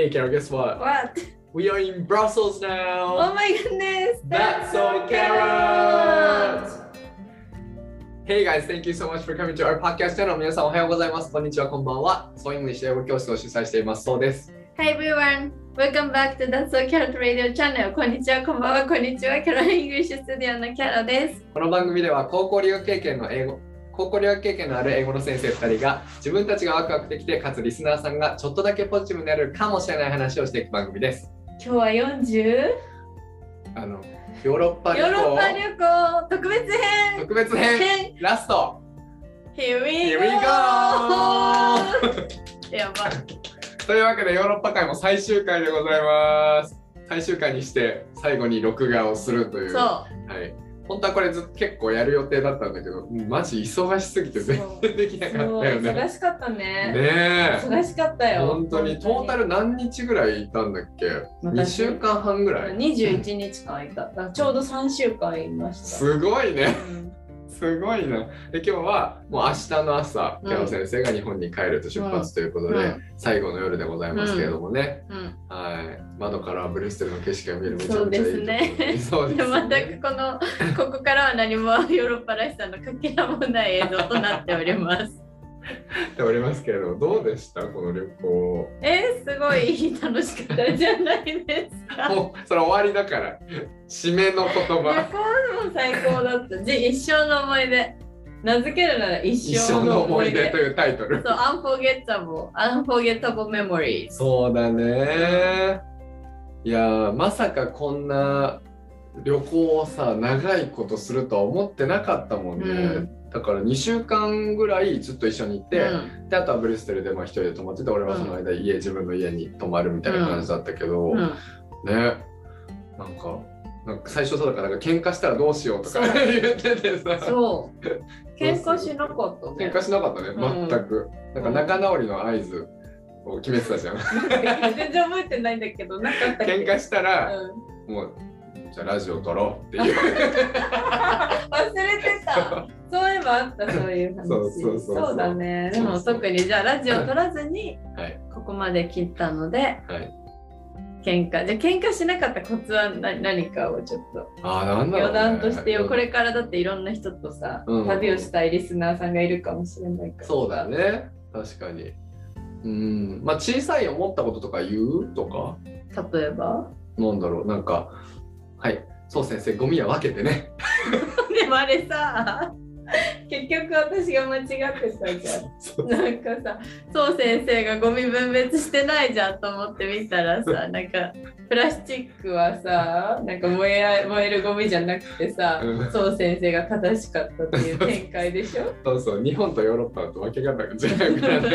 Hey, Carol, guess what? What? We are in Brussels now. Oh my goodness! That's so carrot! Hey guys, thank you so much for coming to our podcast channel. 皆さんおはようございます。こんにちは、こんばんは。 So English 英語教室を主催しています。そうです。Hi everyone! Welcome back to That's So Carrot Radio Channel. こんにちは、こんばんは、こんにちは。キャロ English Studio のキャロです。この番組では高校留学経験の英語高校留学経験のある英語の先生2人が自分たちがワクワクできてかつリスナーさんがちょっとだけポジティブになれるかもしれない話をしていく番組です。今日は 40? あのヨーロッパ旅ヨーロッパ行旅行特別編特別編編ラスト Here we go! やば。というわけでヨーロッパ会も最終回でございます。最終回にして最後に録画をするという。そはい。本当はこれずっと結構やる予定だったんだけど、うんマジ忙しすぎて全然できう。なかったよね。忙しかったね。ねえ。忙しかったよ。本当にトータル何日ぐらいいたんだっけ？2私週間半ぐらい？21日間いた。ちょうど3週間いました。すごいねうんすごいな。で今日はもう明日の朝うん。キャロ先生が日本に帰ると出発ということで、うん。最後の夜でございますけれどもね、うん。はい。窓からブリュッセルの景色が見えるめちゃそうめちゃいいですね。そうですでね全くこのここからは何もヨーロッパらしさのかけらもない映像となっております。っておりますけれどもどうでした？この旅行えー、すごい楽しかったじゃないですか。もうそれ終わりだから締めの言旅行葉も最高だった。じ一生の思い出。名付けるなら一一生の思い出と。いうタイトルそう、Unforgettable, Unforgettable Memories。そうだね。いやーまさかこんな旅行をさ長いことするとは思ってなかったもんね。うんだから2週間ぐらいずっと一緒にいて、うん。であとはブリュッセルでまあ一人で泊まってて俺はその間家、自分の家に泊まるみたいな感じだったけど、うん。ね。なんかなんか最初そうだからなんか喧嘩したらどうしようとか言っててさ。そう。喧嘩しなかったね。喧嘩しなかったね。うん。全く、なんか仲直りの合図を決めてたじゃん。全然覚えてないんだけど、なかった喧嘩したら、うん。もうじゃあラジオ撮ろうっていう。忘れてた。そういえばあった、そういう話。そうそうそうそう。だね。でも特にじゃあラジオ撮らずにはい。ここまで切ったので、はい。喧嘩。じゃあ喧嘩しなかったコツは何何かをちょっと。ああなんだろう、余ね、談としてよ。うん。これからだっていろんな人とさ、うん旅をしたいリスナーさんがいるかもしれないから。そうだ。ね。確かに。うん。まあ小さい思ったこととか言うとか？例えば？なんだろう。なんかはい。そう先生ゴミは分けてね。でもあれさ、結局私が間違ってたじゃん。なんかさ、そう先生がゴミ分別してないじゃんと思って見たらさ、なんかプラスチックはさ、なんか燃えあ燃えるゴミじゃなくてさ、うんそう先生が正しかったっていう展開でしょ？そうそう日本とヨーロッパだと分け方が違うからね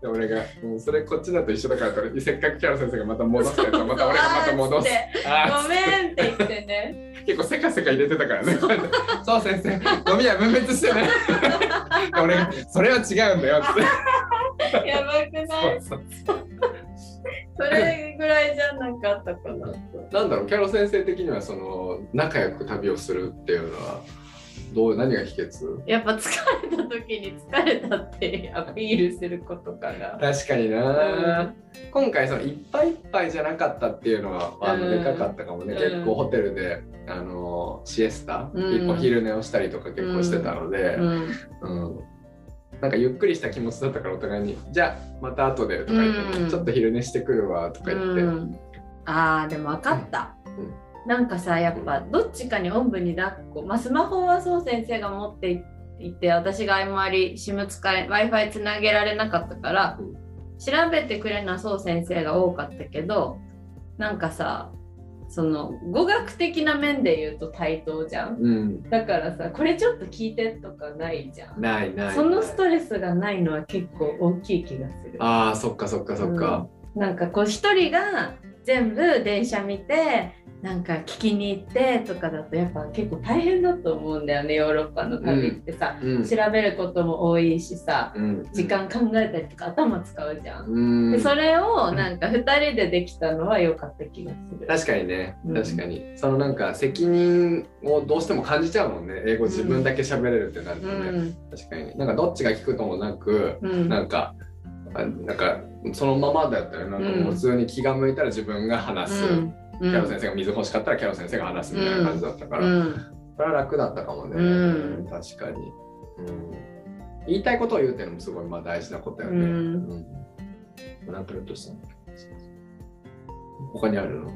で俺がもうそれこっちだと一緒だからとせっかくキャラ先生がまた戻すやつをまた俺がまた戻すごめんって言ってね。結構せかせか入れてたからね。そう先生、ゴミは分別してね。俺が、それは違うんだよって。やばくない？それぐらいじゃなかったかな。なんだろう、キャロ先生的にはその仲良く旅をするっていうのは、どう何が秘訣？やっぱ疲れた時に疲れたってアピールすることかな。確かにな、今回そのいっぱいいっぱいじゃなかったっていうのはあのうんでかかったかもね、うん。結構ホテルであのシエスタ、うん。お昼寝をしたりとか結構してたので、うん。うん、なんかゆっくりした気持ちだったからお互いに「じゃあまた後で」とか言って、うん。ちょっと昼寝してくるわ」とか言って、うん、あーでも分かった、うん。なんかさやっぱどっちかにおんぶに抱っこ、まあ、スマホはそう先生が持っていて私があんまり SIM 使い w i f i つなげられなかったから、うん。調べてくれるのはそう先生が多かったけどなんかさその語学的な面で言うと対等じゃん。うん、だからさこれちょっと聞いてとかないじゃん。ないない。そのストレスがないのは結構大きい気がする。あーそっかそっかそっか、なんかこう一人が全部電車見てなんか聞きに行ってとかだとやっぱ結構大変だと思うんだよねヨーロッパの旅ってさ、うん。調べることも多いしさうん、時間考えたりとか頭使うじゃん。うん。でそれをなんか2人でできたのは良かった気がする。確かにね。うん。確かに、そのなんか責任をどうしても感じちゃうもんね。英語自分だけ喋れるってなるとうね、ん。確かに。なんかどっちが聞くともなく、うん。なんかあなんかそのままだったよなんかもう普通に気が向いたら自分が話す、うん。キャロ先生が水欲しかったらキャロ先生が話すみたいな感じだったから、うん。それは楽だったかもね、うん。確かに、うん、言いたいことを言うっていうのもすごいまあ大事なことよね、うん。うん、なんか言うとしたの他にあるの？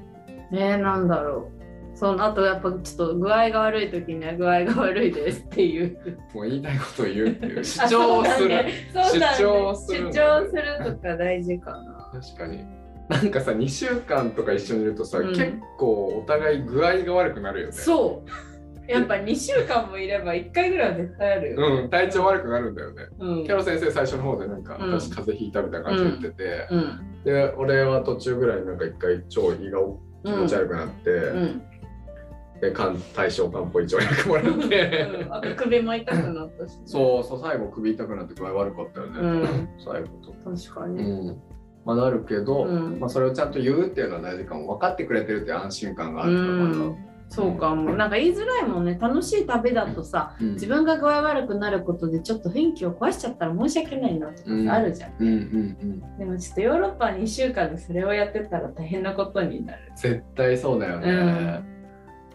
えー、なんだろうそのあとやっぱちょっと具合が悪い時には具合が悪いですっていう。もう言いたいことを言うっていう主張をする、そうだ。ね主張するの主張するとか大事かな。確かに。なんかさ2週間とか一緒にいるとさ、うん。結構お互い具合が悪くなるよね。そう。やっぱ2週間もいれば1回ぐらいは絶対あるよ、うん、体調悪くなるんだよね。うん。キャロ先生最初の方でなんか、うん。私風邪ひいたみたいな感じで言ってて、うん。で俺は途中ぐらいなんか一回超胃が気持ち悪くなって、うんで肝対象漢方一応薬もらって、うん、首も痛くなったし、そうそう最後首痛くなって具合悪かったよね、うん。最後と。う確かに、ん。まあなるけど、うん。まあ、それをちゃんと言うっていうのは大事かも。分かってくれてるっていう安心感があるのかな。そうかも。なんか言いづらいもんね。楽しい旅だとさうん。自分が具合悪くなることでちょっと雰囲気を壊しちゃったら申し訳ないなとかうん。さあるじゃん、うんうんうん、でもちょっとヨーロッパ2週間でそれをやってたら大変なことになる。絶対そうだよね。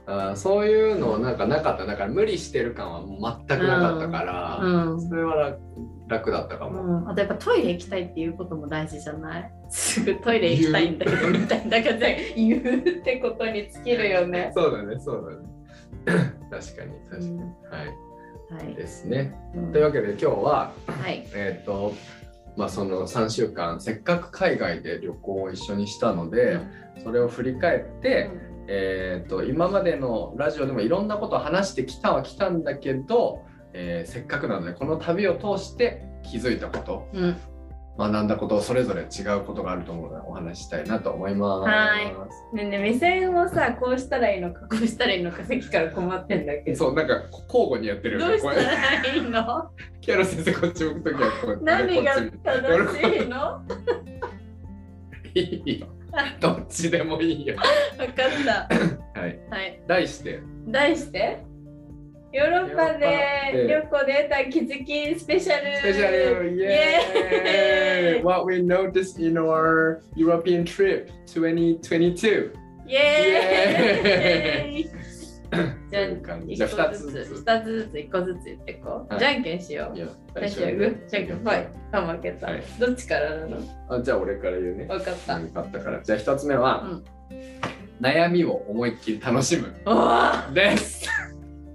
あーそういうのなんかなかった。だから無理してる感は全くなかったから、うん。それは楽楽だったかうも。ん、あとやっぱトイレ行きたいっていうことも大事じゃない？す ぐトイレ行きたいんだけどみたいなだから言う。ってことに尽きるよね。そうだねそうだね。確かに確かに、うん。はい。はい。ですね。うん。というわけで今日ははい。えっ、とまあその3週間せっかく海外で旅行を一緒にしたので、それを振り返って、えー、と今までのラジオでもいろんなことを話してきたはきたんだけど、えーせっかくなのでこの旅を通して気づいたことうん、うん学んだことそれぞれ違うことがあると思うのでお話ししたいなと思います。はいねえねえ目線をさこうしたらいいのかこうしたらいいのかさっきから困ってんだけどそうなんか交互にやってるよね。どうしたらいいの？キャロ先生こっち向くときはこう何が正しいの？いいよ。どっちでもいいよ。った。はい。はい。題して。題して？ヨーロッパで旅行で得た気づきスペシャル。スペシャル。イエーイ。What we noticed in our European trip 2022イエーイじゃじ。ゃあ2個ずつつずつ。2つずつ1個ずつ言ってこう、はい。じゃんけんしよう。いや、最初はグーじゃんけんはい。あ負けた、はい。どっちからなの？あじゃあ俺から言うね。分かった、よかったから。じゃあ1つ目は、うん。悩みを思いっきり楽しむ。です。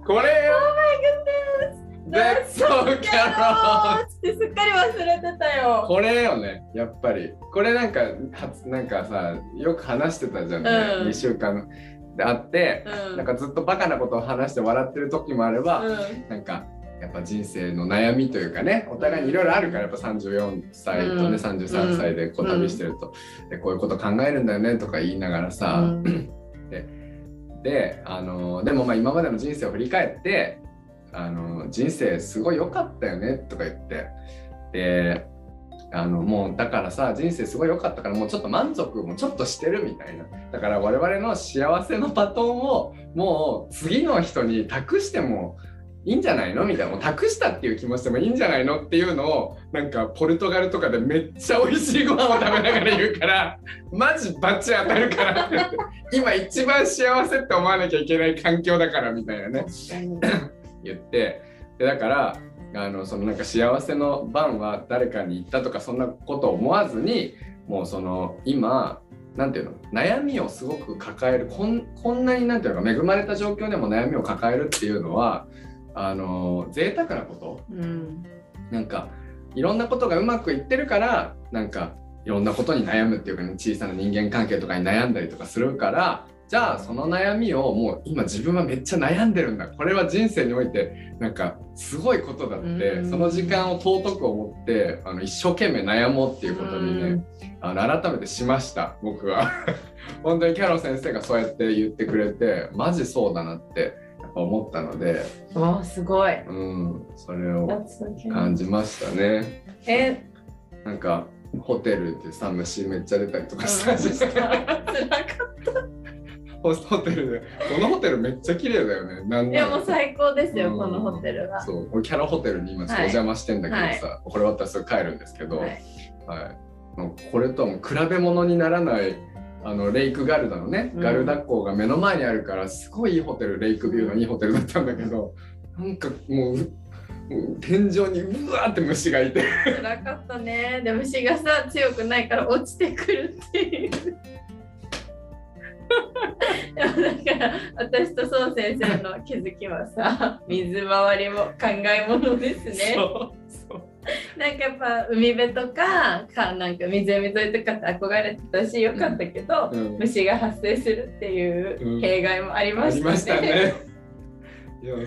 これよ。Oh my goodness! That's so Carol! ってすっかり忘れてたよ。これよね、やっぱり。これなんか、はつなんかさ、よく話してたじゃんね。うん。2週間であって、うん。なんかずっとバカなことを話して笑ってる時もあれば、うん。なんかやっぱ人生の悩みというかねお互いにいろいろあるからやっぱ34歳とね、うん。33歳でこう旅してると、でこういうこと考えるんだよねとか言いながらさ、うん。であのでもまあ今までの人生を振り返ってあの人生すごい良かったよねとか言ってであのもうだからさ人生すごい良かったからもうちょっと満足もちょっとしてるみたいな。だから我々の幸せのバトンをもう次の人に託してもいいんじゃないの？みたいな。もう託したっていう気持ちでもいいんじゃないの？っていうのをなんかポルトガルとかでめっちゃ美味しいご飯を食べながら言うからマジバチ当たるから。今一番幸せって思わなきゃいけない環境だからみたいなね。言って。でだからあのそのなんか幸せの番は誰かに言ったとかそんなことを思わずにもうその今なんていうの悩みをすごく抱えるこんこんなになんていうのか恵まれた状況でも悩みを抱えるっていうのはあの贅沢なことうん。なんかいろんなことがうまくいってるからなんかいろんなことに悩むっていうか、ね、小さな人間関係とかに悩んだりとかするからじゃあその悩みをもう今自分はめっちゃ悩んでるんだ。これは人生においてなんかすごいことだってうん。その時間を尊く思ってあの一生懸命悩もうっていうことにねあの改めてしました。僕は。本当にキャロ先生がそうやって言ってくれてマジそうだなってやっぱ思ったので、うん。わあ、すごい。うん、それを感.じましたね。え、なんかホテルでさ虫めっちゃ出たりとかしうんたし、辛かっホホテルで。このホテルめっちゃ綺麗だよね。なんいやもう最高ですよ、うん。このホテルは。そう。俺キャラホテルに今ちょっとお邪魔してんだけどさ、これ終わったらすぐ帰るんですけど、はい。はい、これとはもう比べ物にならないあのレイクガルダのね、うん。ガルダ港が目の前にあるからすごいいいホテルレイクビューのいいホテルだったんだけどなんかもう天井にうわーって虫がいて。辛かったね。で虫がさ強くないから落ちてくるっていう。もだから私とそう先生の気づきはさ水回りも考えものですね。そうそうなんかやっぱ海辺とかかなんか湖沿いとかって憧れてたしよかったけど、うん虫が発生するっていう弊害もありあましたね。りましたね。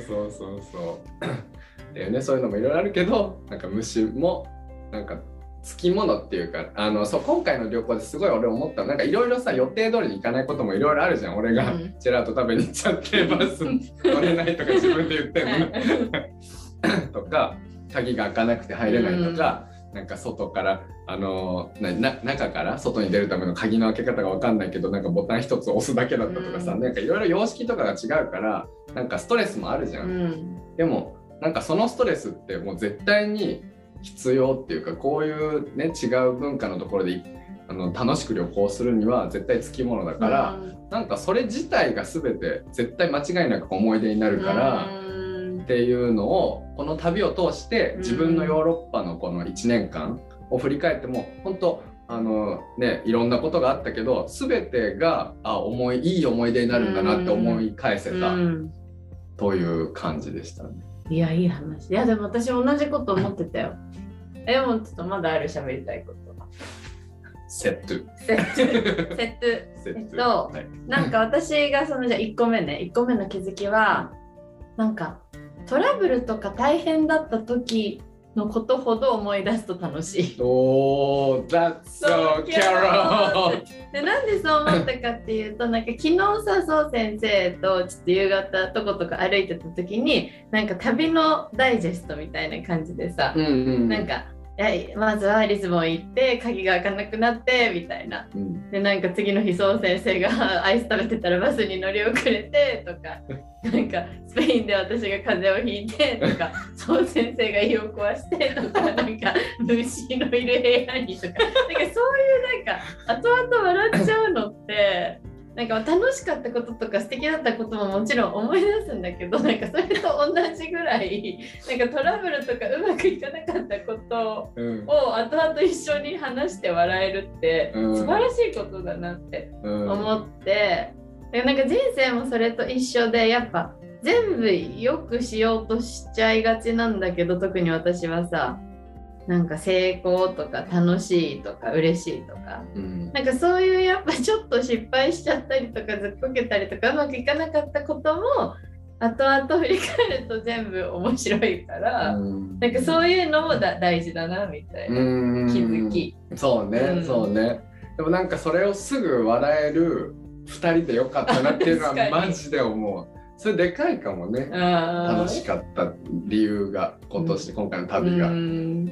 そうそうそう。だよねそういうのもいろいろあるけどなんか虫もなんかつきものっていうかあのそう今回の旅行ですごい俺思った。のなんかいろいろさ予定通りに行かないこともいろいろあるじゃん。俺がうん。ジェラート食べに行っちゃってバス乗れないとか自分で言ってんのねとか鍵が開かなくて入れないとか、なんか外からあのなな中から外に出るための鍵の開け方が分かんないけどなんかボタン一つ押すだけだったとかさ、うん。なんかいろいろ様式とかが違うからなんかストレスもあるじゃ。うんん。でもなんかそのストレスってもう絶対に必要っていうかこういうね違う文化のところでいあの楽しく旅行するには絶対つきものだから、なんかそれ自体が全て絶対間違いなく思い出になるから。うんっていうのをこの旅を通してうん自分のヨーロッパのこの1年間を振り返っても本当あのねいろんなことがあったけど全てがあ思いいい思い出になるんだなって思い返せたうんという感じでしたね。いやいい話。いやでも私同じこと思ってたよ。えでもちょっとまだある喋りたいこと。セット。セット。セット。セえっ。とはい。なんか私がそのじゃあ1個目ね。1個目の気づきはなんかトラブルとか大変だった時のことほど思い出すと楽しい。おー、that's so Carol! でなんでそう思ったかっていうとなんか昨日さそう先生とちょっと夕方とことか歩いてた時になんか旅のダイジェストみたいな感じでさ、うんうん。なんかまずはリズボン行って鍵が開かなくなってみたいなうん、でなんか次の日そう先生がアイス食べてたらバスに乗り遅れてとかなんかスペインで私が風邪をひいてとかそう先生が胃を壊してとかなんか虫のいる部屋にとかなんかそういうなんか後々笑っちゃうのってなんか楽しかったこととか素敵だったことももちろん思い出すんだけどなんかそれと同じぐらいなんかトラブルとかうまくいかなかったことうん。を後々一緒に話して笑えるってうん。素晴らしいことだなってうん思って、でなんか人生もそれと一緒でやっぱ全部良くしようとしちゃいがちなんだけど特に私はさなんか成功とか楽しいとか嬉しいとか。うん。なんかそういうやっぱちょっと失敗しちゃったりとかずっこけたりとかうまくいかなかったことも後々振り返ると全部面白いから、なんかそういうのもだ大事だなみたいな。うん。気づき。そうね、うん。そうね。でもなんかそれをすぐ笑える2人でよかったなっていうのは マジで思う。それでかいかもね。楽しかった理由が今年、今回の旅が、ううんん。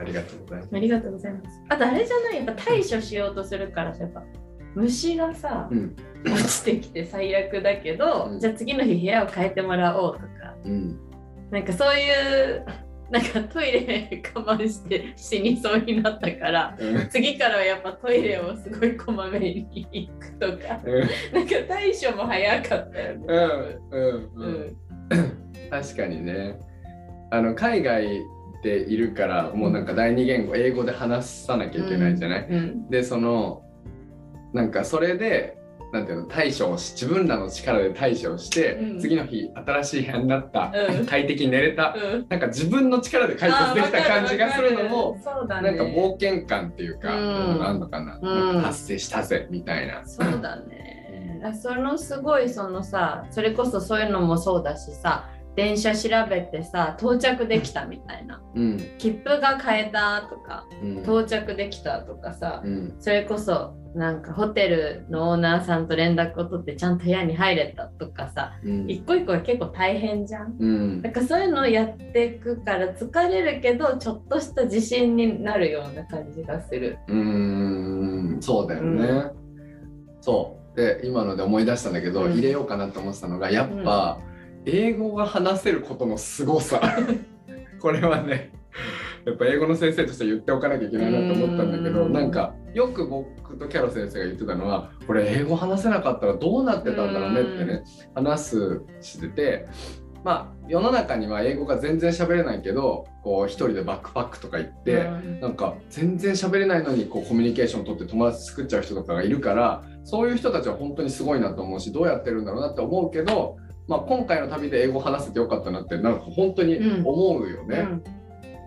ありがとうございます。ありがとうございます。あとあれじゃない？やっぱ対処しようとするからさやっぱ。虫がさ、うん。落ちてきて最悪だけど、うん。じゃあ次の日部屋を変えてもらおうとか。うん。なんかそういうなんかトイレ我慢して死にそうになったからうん。次からはやっぱトイレをすごいこまめに行くとかなんか対処も早かったよね。うんうんううん。ん確かにね。あの海外でいるからもうなんか第二言語英語で話さなきゃいけないじゃない、うん。でそのなんかそれでなんていうの対処をし自分らの力で対処をして、うん。次の日新しい部屋になった、うん。快適に寝れた、うん。なんか自分の力で解決できた感じがするのも、そうだねなんか冒険感っていうか、うん。あんのかな,、うん。なんか達成したぜみたいな。そうだね。あそのすごいそのさそれこそそういうのもそうだしさ電車調べてさ到着できたみたいな。うん。切符が買えたとかうん。到着できたとかさうん。それこそなんかホテルのオーナーさんと連絡を取ってちゃんと部屋に入れたとかさうん。一個一個が結構大変じゃん。うん。だからそういうのをやっていくから疲れるけどちょっとした自信になるような感じがする。うーん。そうだよね。うそう。で今ので思い出したんだけど、うん。入れようかなと思ってたのがやっぱ、英語が話せることのすごさ。これはねやっぱ英語の先生として言っておかなきゃいけないなと思ったんだけどうん。なんかよく僕とキャロ先生が言ってたのはこれ英語話せなかったらどうなってたんだろうねってね話すしててまあ世の中には英語が全然喋れないけどこう一人でバックパックとか行って、うん。なんか全然喋れないのにこうコミュニケーションを取って友達作っちゃう人とかがいるからそういう人たちは本当にすごいなと思うしどうやってるんだろうなって思うけど、まあ、今回の旅で英語話せてよかったなってなんか本当に思うよね。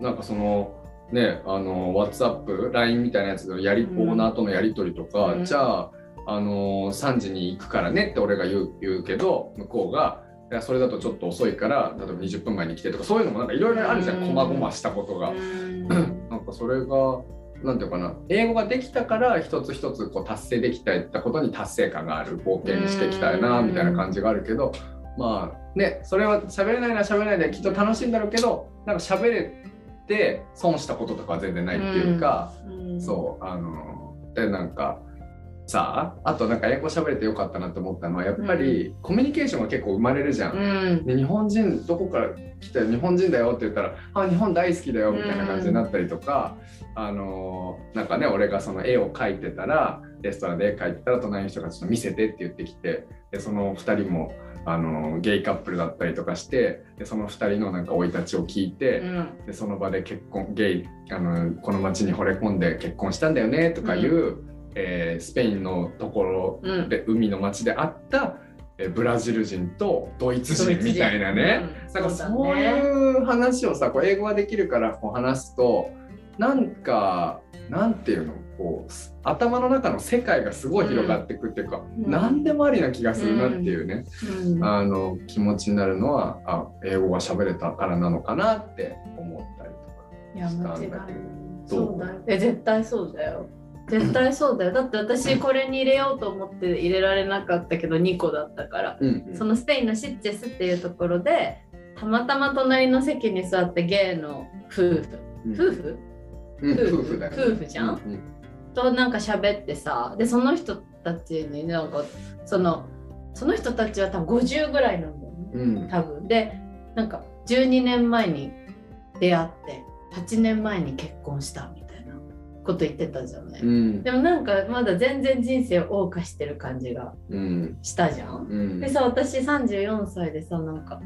うん。なんかそのねあの WhatsApp、LINE みたいなやつのやり、うんオーナーとのやり取りとか、うん。じゃああの3時に行くからねって俺が言う言うけど向こうがいやそれだとちょっと遅いから例えば20分前に来てとかそういうのもなんかいろいろあるじゃん、うん。こまごましたことが。うん。なんかそれがなんていうかな。英語ができたから一つ一つこう達成できたことに達成感がある。冒険にしていきたいなうんみたいな感じがあるけどまあねそれは喋れないなら喋れないできっと楽しいんだろうけどなんか喋れて損したこととかは全然ないっていうか、うん。そうあのでなんかさああとなんか英語喋れてよかったなって思ったのはやっぱりコミュニケーションが結構生まれるじゃん。うん。で日本人どこから来たよ日本人だよって言ったらあ日本大好きだよみたいな感じになったりとか、あのーなんかね俺がその絵を描いてたらレストランで絵描いてたら隣の人がちょっと見せてって言ってきてでその2人も、あのーゲイカップルだったりとかしてでその2人のなんか生い立ちを聞いて、うん。でその場で結婚ゲイあのこの町に惚れ込んで結婚したんだよねとかいう、えースペインのところうん。で海の町であった、えーブラジル人とドイツ人みたいなね、うん。なんかそういう話をさこう英語ができるからこう話すとなんかなんていうの？こう頭の中の世界がすごい広がっていくっていうか、うん。何でもありな気がするなっていうね、うん。あの気持ちになるのはあ英語が喋れたからなのかなって思ったりとか。いやしたんだけど。そうだよえ絶対そうだよ。絶対そうだよ。だって私これに入れようと思って入れられなかったけど2個だったから。うんうん。そのスペインのシッチェスっていうところでたまたま隣の席に座ってゲイの夫婦。うん。夫婦？うん。夫婦？夫婦だよね。夫婦じゃんうんとなんか喋ってさでその人たちになんかそのその人たちは多分50ぐらいなんだよね。うん。多分。でなんか12年前に出会って8年前に結婚したみたいなこと言ってたじゃない、うん。でもなんかまだ全然人生を謳歌してる感じがうん。したじゃん。うん。でさ私34歳でさなんか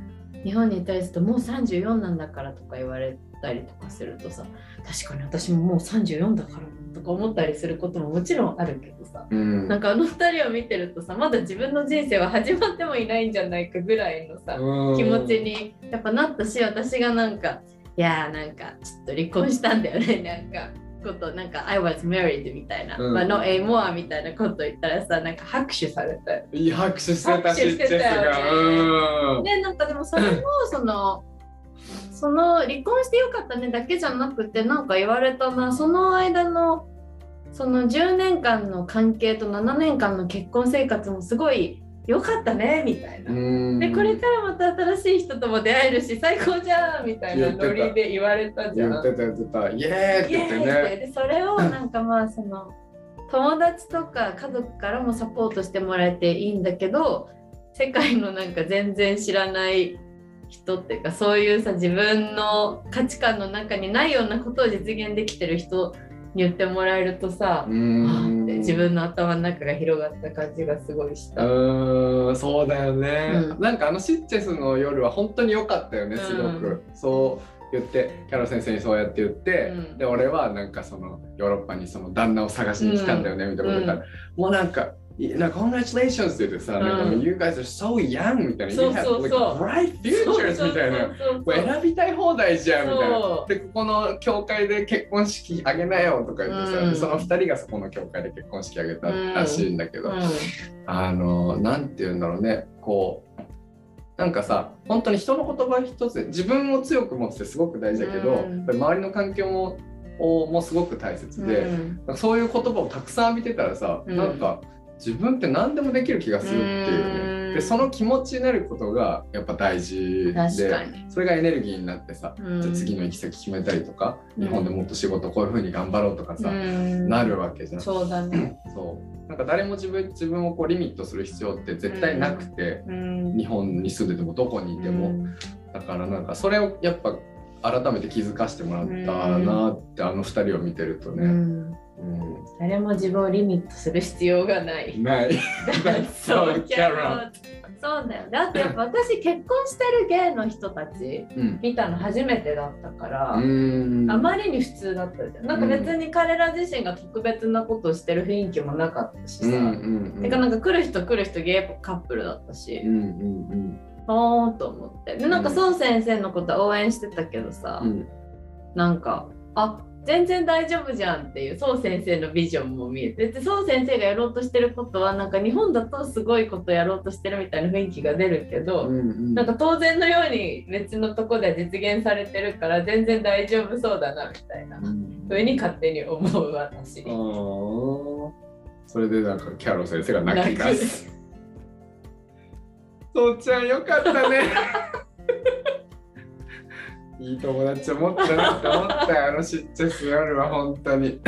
日本に対するともう34なんだからとか言われたりとかするとさ確かに私ももう34だからなとか思ったりすることももちろんあるけどさうん。なんかあの2人を見てるとさまだ自分の人生は始まってもいないんじゃないかぐらいのさうん。気持ちにやっぱなったし私がなんかいやーなんかちょっと離婚したんだよねなんかことなんか I was married みたいな、うん。まあ no anymore みたいなこと言ったらさなんか拍手されたよいい拍手してた拍手してたよ。ねでなんかでもそれもその その離婚してよかったねだけじゃなくてなんか言われたなその間のその10年間の関係と7年間の結婚生活もすごい良かったねみたいな。うん。でこれからまた新しい人とも出会えるし最高じゃんみたいなノリで言われたじゃん。言ってた言ってた。イエーイって言って。ねでそれをなんかまあその友達とか家族からもサポートしてもらえていいんだけど世界のなんか全然知らない人っていうかそういうさ自分の価値観の中にないようなことを実現できてる人に言ってもらえるとさ、うあ自分の頭の中が広がった感じがすごいした。うんそうだよね、うん。なんかあのシッチェスの夜は本当に良かったよねすごく、そう言ってキャロ先生にそうやって言って、うん。で俺はなんかそのヨーロッパにその旦那を探しに来たんだよね、みたいなこと言ったら、もうなんかいなんか Congratulations って言ってさ、うん。なんか You guys are so young みたいな。そう You have そう like そう。bright futures みたいなそうそう。そうもう選びたい放題じゃんみたいな。そう。でここの教会で結婚式あげなよとか言ってさ、うん。でその2人がそこの教会で結婚式あげたらしいんだけど、うん。あのなんて言うんだろうね。こうなんかさ本当に人の言葉一つで自分を強く持つってすごく大事だけど、周りの環境もをもすごく大切で、そういう言葉をたくさん浴びてたらさ、うん。なんか自分って何でもできる気がするっていうね。うん。でその気持ちになることがやっぱ大事確でそれがエネルギーになってさ、うん。じゃあ次の行き先決めたりとか、うん。日本でもっと仕事こういうふうに頑張ろうとかさ、うん。なるわけじゃん。そうだね。そう。なんか誰も自分自分をこうリミットする必要って絶対なくて、うん。日本に住んでてもどこにいても、うん。だからなんかそれをやっぱ改めて気づかせてもらったなって、あの二人を見てるとね、うん、うん誰も自分をリミットする必要がない。ない so carrot そうだよ。だってやっぱ私結婚してる芸の人たちうん見たの初めてだったから、うんあまりに普通だったじゃん。なんか別に彼ら自身が特別なことをしてる雰囲気もなかったしさ。うんうんうんてかなんか来る人来る人ゲイカップルだったし、うんうんあーと思って。でなんか孫先生のことは応援してたけどさ、うんうんなんかあ全然大丈夫じゃんっていう宋先生のビジョンも見えてで宋先生がやろうとしてることはなんか日本だとすごいことやろうとしてるみたいな雰囲気が出るけど、うんうんなんか当然のように別のとこで実現されてるから全然大丈夫そうだなみたいなうん風に勝手に思う私。それでなんかキャロ先生が泣き出す。そうちゃんよかったね。いい友達を持ったなって思ったよ、あのシッチェス夜は本当に。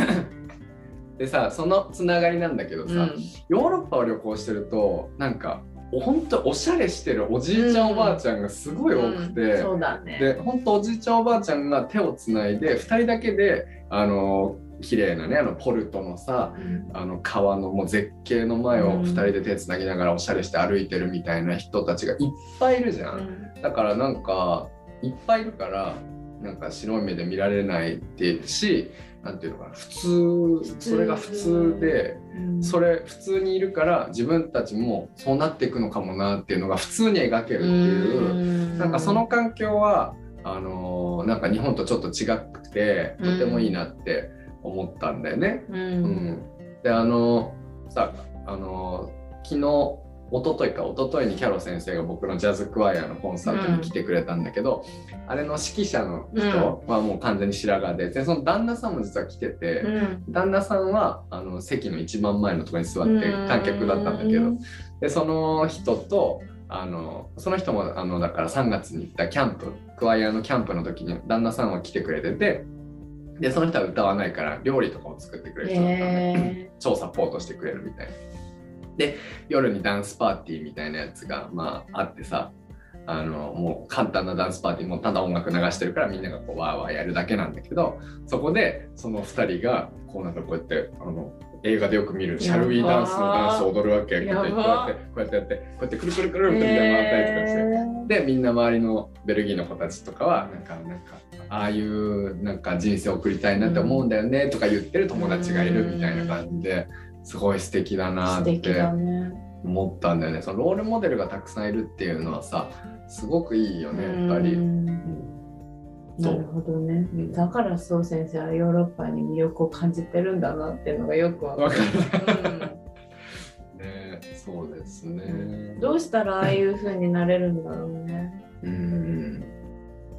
でさ、そのつながりなんだけどさ、うんヨーロッパを旅行してると、なんか、本当おしゃれしてるおじいちゃん、うんおばあちゃんがすごい多くて、うんそうだね。で本当おじいちゃんおばあちゃんが手をつないで2人だけであの綺麗なねあのポルトのさうんあの川のもう絶景の前をうん2人で手つなぎながらおしゃれして歩いてるみたいな人たちがいっぱいいるじゃん。うんだからなんかいっぱいいるからなんか白い目で見られないってしなんていうのかな普通それが普通で。うんそれ普通にいるから自分たちもそうなっていくのかもなっていうのが普通に描けるっていうなんかその環境はあのーなんか日本とちょっと違くてとてもいいなって思ったんだよね。ううんんであのさあの昨日一昨日か一昨日にキャロ先生が僕のジャズクワイアのコンサートに来てくれたんだけど、あれの指揮者の人はもう完全に白髪ででその旦那さんも実は来てて、うん。旦那さんはあの席の一番前のところに座って観客だったんだけど、でその人とあのその人もあのだから3月に行ったキャンプクワイアのキャンプの時に旦那さんは来てくれててでその人は歌わないから料理とかを作ってくれる人だったんで、へ超サポートしてくれるみたいな。で夜にダンスパーティーみたいなやつがまああってさあのもう簡単なダンスパーティーもただ音楽流してるからみんながこうワーワーやるだけなんだけどそこでその2人がこうなんかこうやってあの映画でよく見るシャルウィーダンスのダンスを踊るわけ。こうやってこうやってこうやってやってこうやってくるくるくるってみたいな回ったりとかして。でみんな周りのベルギーの子たちとかはなんかなんかああいうなんか人生を送りたいなって思うんだよねとか言ってる友達がいるみたいな感じですごい素敵だなって。思ったんだよねそのロールモデルがたくさんいるっていうのはさすごくいいよねやっぱり。なるほどね。うんだからそう先生はヨーロッパに魅力を感じてるんだなっていうのがよくわかわる。ねそうですね。どうしたらああいう風になれるんだろうね。うん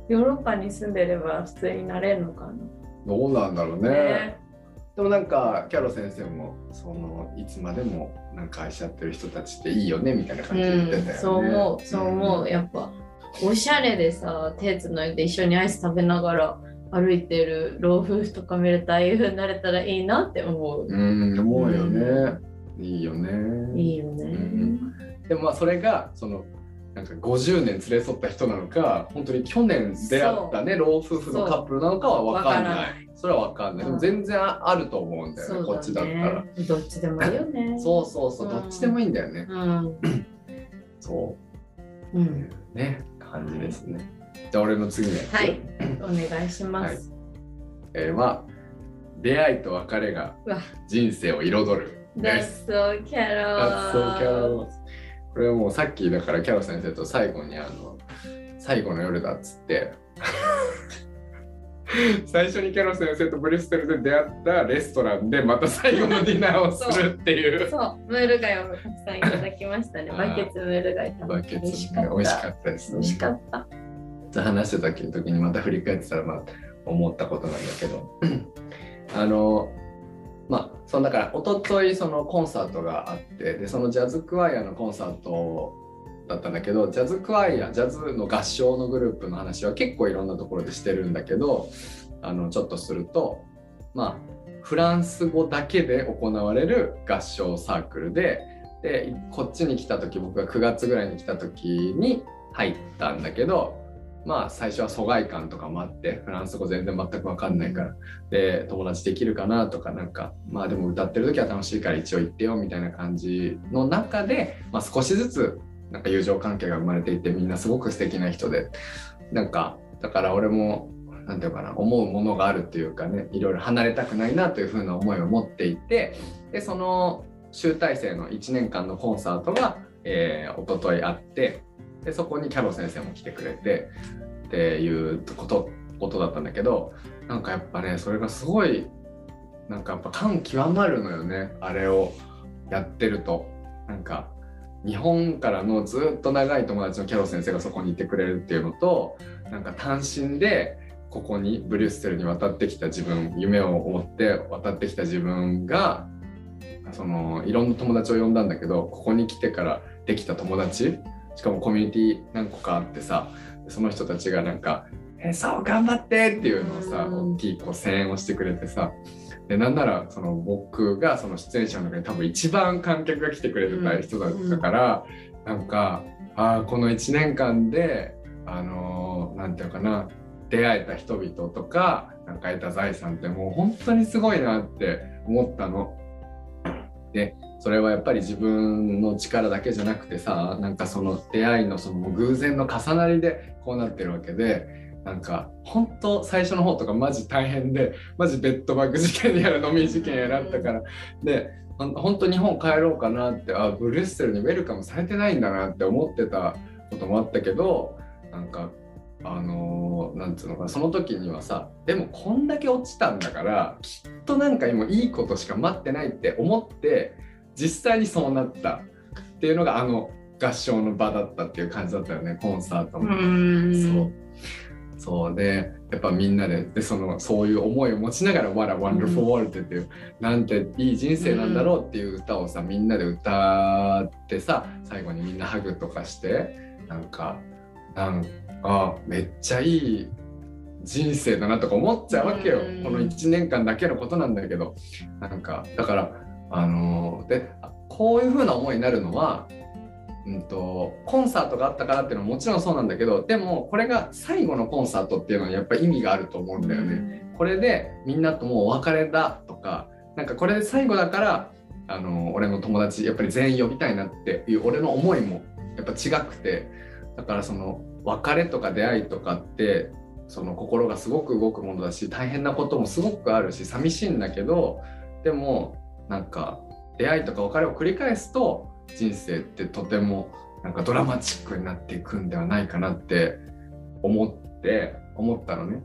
ヨーロッパに住んでれば普通になれるのかな。どうなんだろうね。ねでもなんかキャロ先生もそのいつまでもなんか愛し合ってる人たちっていいよねみたいな感じで言ってたよね。うん、そう思う、そう思う。やっぱ、おしゃれでさ、手つないで一緒にアイス食べながら歩いてる老夫婦とか見ると、ああいう風になれたらいいなって思う。うん、思うよね。いいよね。いいよね。んでもまあそれがそのなんか50年連れ添った人なのか本当に去年出会ったね老夫婦のカップルなのかは分かんない。わからない。それは分かんない。でも全然あると思うんだよねこっちだったら。ね。どっちでもいいよね。そうそうそう、うん。どっちでもいいんだよね。うん。そう。う。ん。ね感じですね。じゃあ俺の次のやつ、はい、お願いします。えーは出会いと別れが人生を彩る。です That's so キャロ That's so Carol これはもうさっきだからキャロ先生と最後にあの最後の夜だっつって 最初にキャロ先生とブリステルで出会ったレストランでまた最後のディナーをするっていうそう、ムール貝をたくさんいただきましたね。バケツムール貝食べて美味しかった。美味しかったです美味しかった。と話してた時にまた振り返ってたらまあ思ったことなんだけど あのまあそのだから一昨日そのコンサートがあってでそのジャズクワイアのコンサートだったんだけどジャズクワイアジャズの合唱のグループの話は結構いろんなところでしてるんだけどあのちょっとするとまあフランス語だけで行われる合唱サークルででこっちに来た時僕が9月ぐらいに来た時に入ったんだけどまあ最初は疎外感とかもあってフランス語全然全く分かんないから。で友達できるかなとかなんかまあでも歌ってる時は楽しいから一応言ってよみたいな感じの中で、まあ、少しずつなんか友情関係が生まれていてみんなすごく素敵な人で。なんかだから俺も何て言うかな思うものがあるっていうかねいろいろ離れたくないなというふうな思いを持っていてでその集大成の1年間のコンサートが、えー、一昨日あってでそこにキャロ先生も来てくれてっていうことことだったんだけどなんかやっぱねそれがすごいなんかやっぱ感極まるのよねあれをやってると。なんか日本からのずっと長い友達のキャロ先生がそこにいてくれるっていうのとなんか単身でここにブリュッセルに渡ってきた自分夢を持って渡ってきた自分がそのいろんな友達を呼んだんだけどここに来てからできた友達しかもコミュニティ何個かあってさその人たちがなんか「えそう頑張って!」っていうのをさ大きいこう声援をしてくれてさでなんならその僕がその出演者の中に多分一番観客が来てくれてた人だったから、うん、なんかあこの1年間であの何て言うかな出会えた人々とかなんか得た財産ってもう本当にすごいなって思ったの。でそれはやっぱり自分の力だけじゃなくてさなんかその出会いのその偶然の重なりでこうなってるわけでなんか本当最初の方とかマジ大変でマジベッドバッグ事件やら飲み事件やらったからで本当日本帰ろうかなってあブリュッセルにウェルカムされてないんだなって思ってたこともあったけどなんかあのー、なんつうのかその時にはさでもこんだけ落ちたんだからきっとなんか今いいことしか待ってないって思って実際にそうなったっていうのがあの合唱の場だったっていう感じだったよねコンサートも。そう。そう。でやっぱみんなででそのそういう思いを持ちながら「What a Wonderful World」っていう、なんていい人生なんだろうっていう歌をさみんなで歌ってさ最後にみんなハグとかしてなんかなんかめっちゃいい人生だなとか思っちゃうわけよ、この1年間だけのことなんだけど。なんかだからあのー、でこういう風な思いになるのはうんと、コンサートがあったからっていうのはもちろんそうなんだけどでもこれが最後のコンサートっていうのはやっぱり意味があると思うんだよね。これでみんなともうお別れだとかなんかこれで最後だからあの俺の友達やっぱり全員呼びたいなっていう俺の思いもやっぱ違くてだからその別れとか出会いとかってその心がすごく動くものだし大変なこともすごくあるし寂しいんだけどでもなんか出会いとか別れを繰り返すと人生ってとてもなんかドラマチックになっていくんではないかなって思って思ったのね。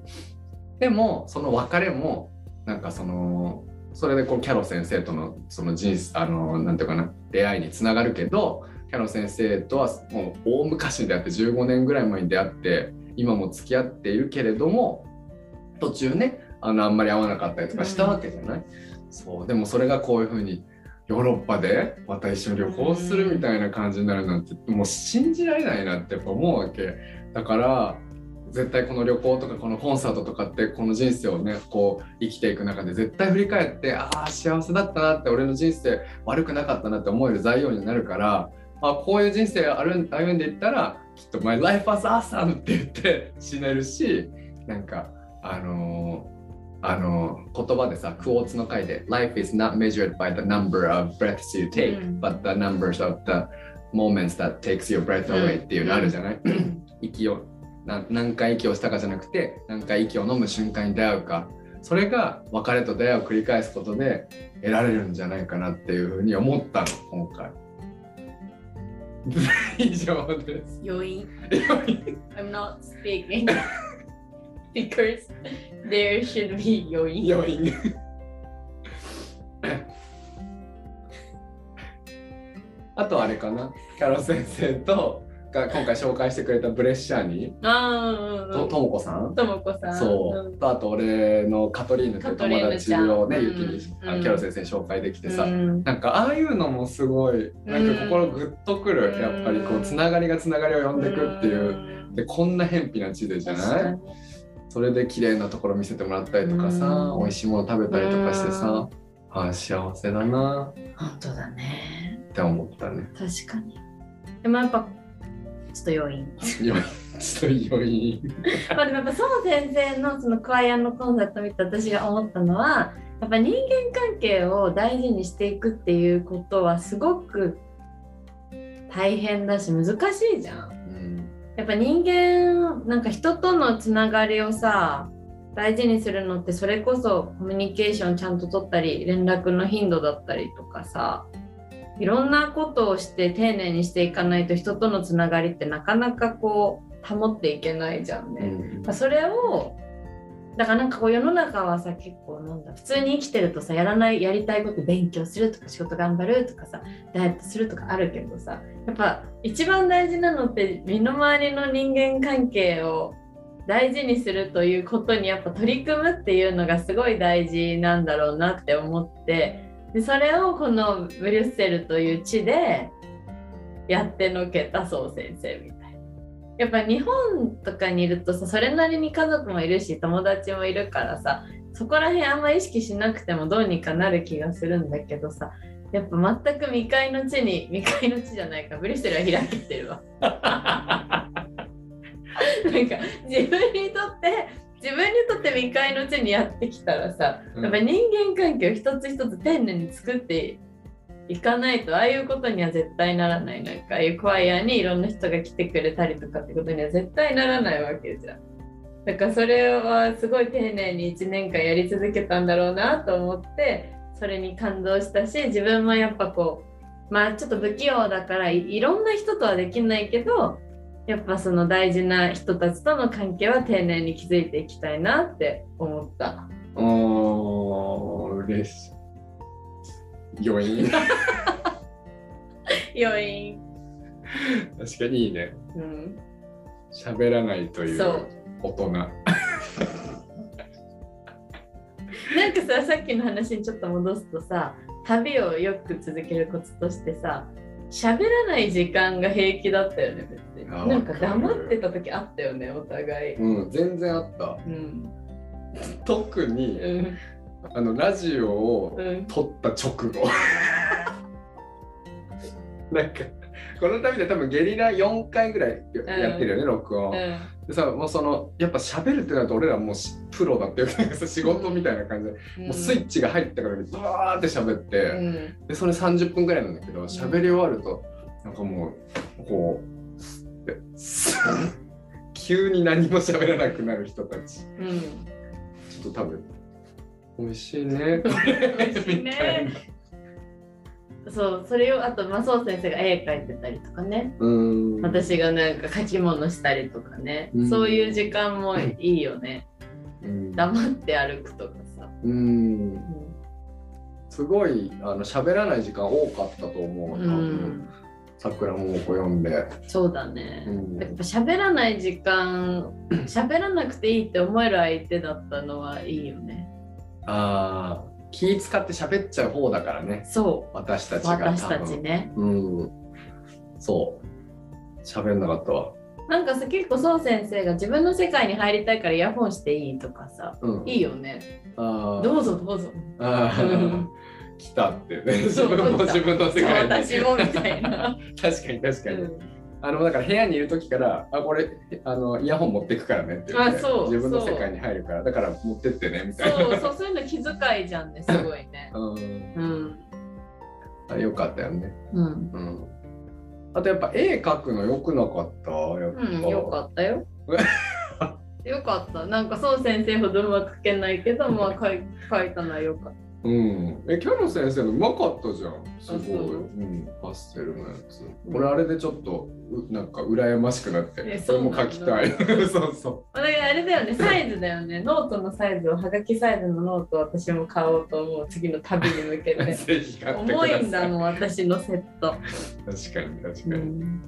でもその別れもなんかそのそれでこうキャロ先生とのその人生あのなんていうかな出会いにつながるけどキャロ先生とはもう大昔に出会って15年ぐらい前に出会って今も付き合っているけれども途中ねあのあんまり会わなかったりとかしたわけじゃない、うん、そう。でもそれがこういうふうにヨーロッパでまた一緒に旅行するみたいな感じになるなんてもう信じられないなってやっぱ思うわけ。だから絶対この旅行とかこのコンサートとかってこの人生をねこう生きていく中で絶対振り返ってああ幸せだったなって俺の人生悪くなかったなって思える材料になるからあこういう人生歩歩んでいったらきっと「My life was awesome」って言って死ねるしなんかあのーあの言葉でさ、クォーツの回で Life is not measured by the number of breaths you take,、うん、but the numbers of the moments that takes your breath away っていうのあるじゃない、うん、息を何回息をしたかじゃなくて何回息を飲む瞬間に出会うかそれが別れと出会いを繰り返すことで得られるんじゃないかなっていうふうに思ったの今回。以上です。余韻。I'm not speaking. Because there should be 余韻。余韻。あとあれかな、キャロ先生とが今回紹介してくれたブレッシャーに、あとともこさん？ともこさん。そう。とあと俺のカトリーヌという友達をね、ゆきに、あキャロ先生に紹介できてさ、なんかああいうのもすごい、なんか心グッとくる、やっぱりこう、つながりがつながりを呼んでいくっていう、で、こんな偏僻な地でじゃない？それで綺麗なところ見せてもらったりとかさ、うん、美味しいもの食べたりとかしてさ、ああ幸せだな。本当だね。って思ったね。確かに。でもやっぱちょっと要因。よちょっと余韻 まあでもやっぱ孫先生のそのクワイアンのコンサートを見て私が思ったのはやっぱ人間関係を大事にしていくっていうことはすごく大変だし難しいじゃん。うんやっぱ人間なんか人とのつながりをさ大事にするのってそれこそコミュニケーションちゃんと取ったり連絡の頻度だったりとかさいろんなことをして丁寧にしていかないと人とのつながりってなかなかこう保っていけないじゃんね。うんまあそれをだからなんかこう世の中はさ結構なんだ普通に生きてるとさやらないやりたいこと勉強するとか仕事頑張るとかさダイエットするとかあるけどさやっぱ一番大事なのって身の回りの人間関係を大事にするということにやっぱ取り組むっていうのがすごい大事なんだろうなって思ってでそれをこのブリュッセルという地でやってのけたそう先生みたいな。やっぱ日本とかにいるとさそれなりに家族もいるし友達もいるからさそこら辺あんま意識しなくてもどうにかなる気がするんだけどさやっぱ全く未開の地に未開の地じゃないかブリュッセルは開けてるわ。なんか自分にとって自分にとって未開の地にやってきたらさやっぱ人間関係を一つ一つ丁寧に作っていかないとああいうことには絶対ならないなんかああいうクワイアにいろんな人が来てくれたりとかってことには絶対ならないわけじゃん。だからそれはすごい丁寧に1年間やり続けたんだろうなと思ってそれに感動したし自分もやっぱこうまあちょっと不器用だからいいろんな人とはできないけどやっぱその大事な人たちとの関係は丁寧に築いていきたいなって思った。おー嬉しい余韻。要因、確かにいいね。うん、喋らないという大人。なんかささっきの話にちょっと戻すとさ旅をよく続けるコツとしてさ喋らない時間が平気だったよね別に。あなんか黙ってた時あったよねお互い。うん全然あった。うん。特にうんあのラジオをうん。撮った直後。なんかこの旅で多分ゲリラ4回ぐらいややってるよね、録音、うん。でさもうそのやっぱ喋るってなると俺らもうしプロだっていうか仕事みたいな感じで、もうスイッチが入ったからバーって喋って、うん。でそれ30分ぐらいなんだけど喋り終わるとなんかもうこうで急に何も喋らなくなる人たち。うん。ちょっと多分美味しいね。美味しいね。そうそれをあとマソウ先生が絵描いてたりとかね。私がなんか書き物したりとかね、うん。そういう時間もいいよね。うん。黙って歩くとかさ、うん。うんすごいあの喋らない時間多かったと思う多う分ん、桜桃子読んで、そうだね、うん。やっぱ喋らない時間喋らなくていいって思える相手だったのはいいよねああ気使って喋っちゃう方だからね。そ私たうちが私たちね。うん。そう。喋んなかったわ。なんかさ結構そう先生が自分の世界に入りたいからイヤホンしていいとかさ。うん。いいよね。あー。どうぞどうぞ。あ 来たってね。自そう分も自分の世界に。私もみたいな、確かに確かに、うんあのだから部屋にいる時からあこれあのイヤホン持ってくからねってあそう自分の世界に入るからだから持ってってねみたいな。そうそうそういうの気遣いじゃんねすごいね。うん。うん。あよかったよね。うん。うん。あとやっぱ絵描くのよくなかった？やっぱ、うん、よかったよ。よかった。なんかそう先生ほどうまく描けないけど、まあ描いたのはよかった。うん。え、キャロ先生のうまかったじゃん。すごい。ううん。パステルのやつ。うん俺あれでちょっと、うなんか羨ましくなって、えそれも描きたい。そうそだからあれだよね、サイズだよね。ノートのサイズを、はがきサイズのノートを私も買おうと思う。次の旅に向けう。て。ぜひ買ってください。重いんだもん、私のセット。確かに確うかに。ん、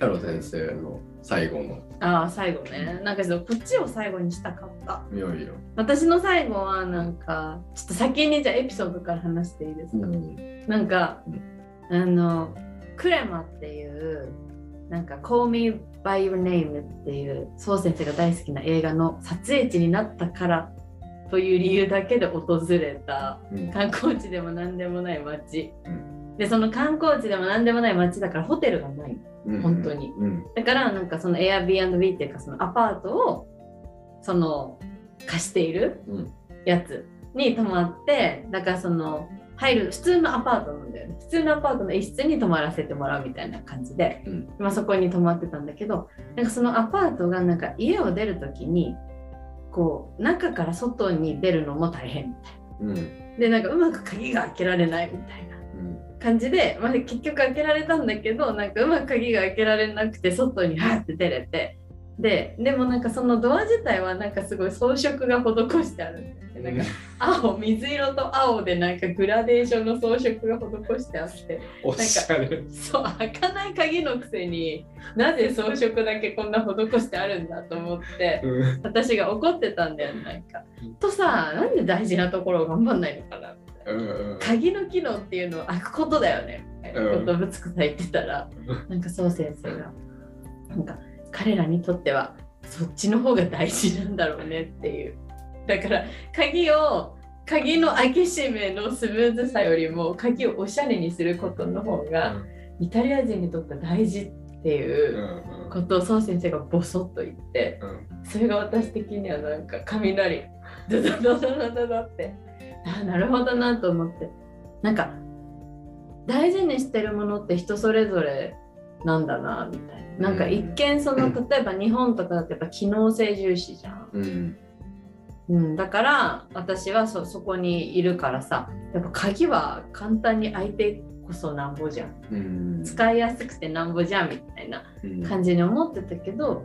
キャノ先生の最後の。ああ、最後ね。なんかちょっとこっちを最後にしたかった。いよいよ。私の最後はなんか、ちょっと先にじゃあエピソードから話していいですか、うん。なんかうん、あの、クレマっていう、なんか、Call Me by Your Name っていう、宋先生が大好きな映画の撮影地になったからという理由だけで訪れたうん。観光地でも何でもない街。うでその観光地でも何でもない街だからホテルがないうん本当に。うん。だからなんかその Airbnb っていうかそのアパートをその貸しているうん。やつに泊まってだからその入る普通のアパートなんだよね。普通のアパートの一室に泊まらせてもらうみたいな感じで、うん。まあ、そこに泊まってたんだけどなんかそのアパートがなんか家を出る時にこう中から外に出るのも大変みたいうん。なでなんかうまく鍵が開けられないみたいな感じで、まあ、結局開けられたんだけどなんかうまく鍵が開けられなくて外にハーって出れて。ででもなんかそのドア自体はなんかすごい装飾が施してあるんだよね。なんか青水色と青でなんかグラデーションの装飾が施してあって。おしゃれそう開かない鍵のくせになぜ装飾だけこんな施してあるんだと思ってうん。私が怒ってたんだよねなんか。とさなんで大事なところを頑張んないのかなみたうん鍵の機能っていうのは開くことだよね。みたいなことをぶつくさ言ってたら、なんかそう先生が。なんか彼らにとってはそっちの方が大事なんだろうねっていう。だから鍵を鍵の開け閉めのスムーズさよりも鍵をおしゃれにすることの方がイタリア人にとっては大事っていううんことを孫先生がボソッと言ってうん。それが私的にはなんか雷。ドドドドドドドってあなるほどなと思って。なんか大事にしてるものって人それぞれなんだなみたいな。なんか一見その 例えば日本とかだとやっぱ機能性重視じゃん、うん。うん、だから私はそそこにいるからさやっぱ鍵は簡単に開いてこそなんぼじゃん。うん。使いやすくてなんぼじゃんみたいなうん。感じに思ってたけど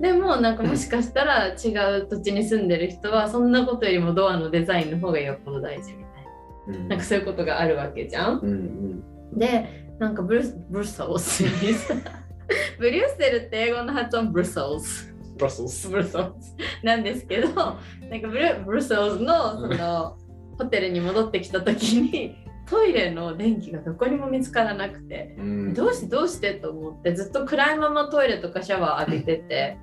でもなんかもしかしたら違う土地に住んでる人はそんなことよりもドアのデザインの方がよっぽど大事みたいな。なんかそういうことがあるわけじゃん。うんうん。でなんかブルブルサオス。に さブリュッセルって英語の発音ブルサオス。ブルス。ブルス。なんですけどなんかブルブルサオスのそのホテルに戻ってきた時にトイレの電気がどこにも見つからなくてうん。どうしてどうしてと思ってずっと暗いままトイレとかシャワー浴びてて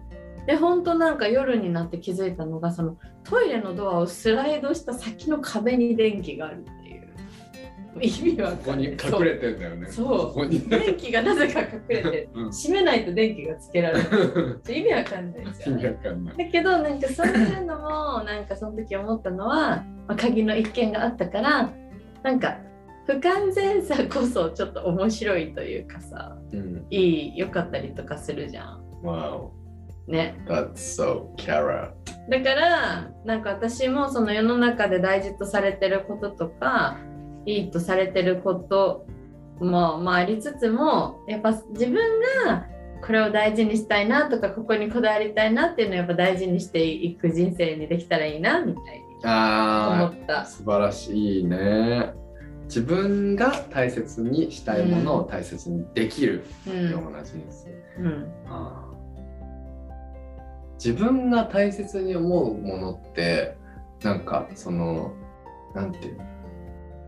で本当なんか夜になって気づいたのがそのトイレのドアをスライドした先の壁に電気があるっていう。意味はここに隠れてんだよね。そう。電気がなぜか隠れてるうん。閉めないと電気がつけられる 意味わかんないですよ意味わねかんない。だけどなんかそういうのもなんかその時思ったのは、まあ、鍵の一件があったからなんか不完全さこそちょっと面白いというかさうん。いい良かったりとかするじゃん。Wow. ね。That's so Kara だからなんか私もその世の中で大事とされてることとかいいとされてることも、まあ、ありつつもやっぱ自分がこれを大事にしたいなとかここにこだわりたいなっていうのをやっぱ大事にしていく人生にできたらいいなみたいに思あった。ー。素晴らしいね自分が大切にしたいものを大切にできるうん。ような人生、うん。あー自分が大切に思うものってなんかそのなんていうの？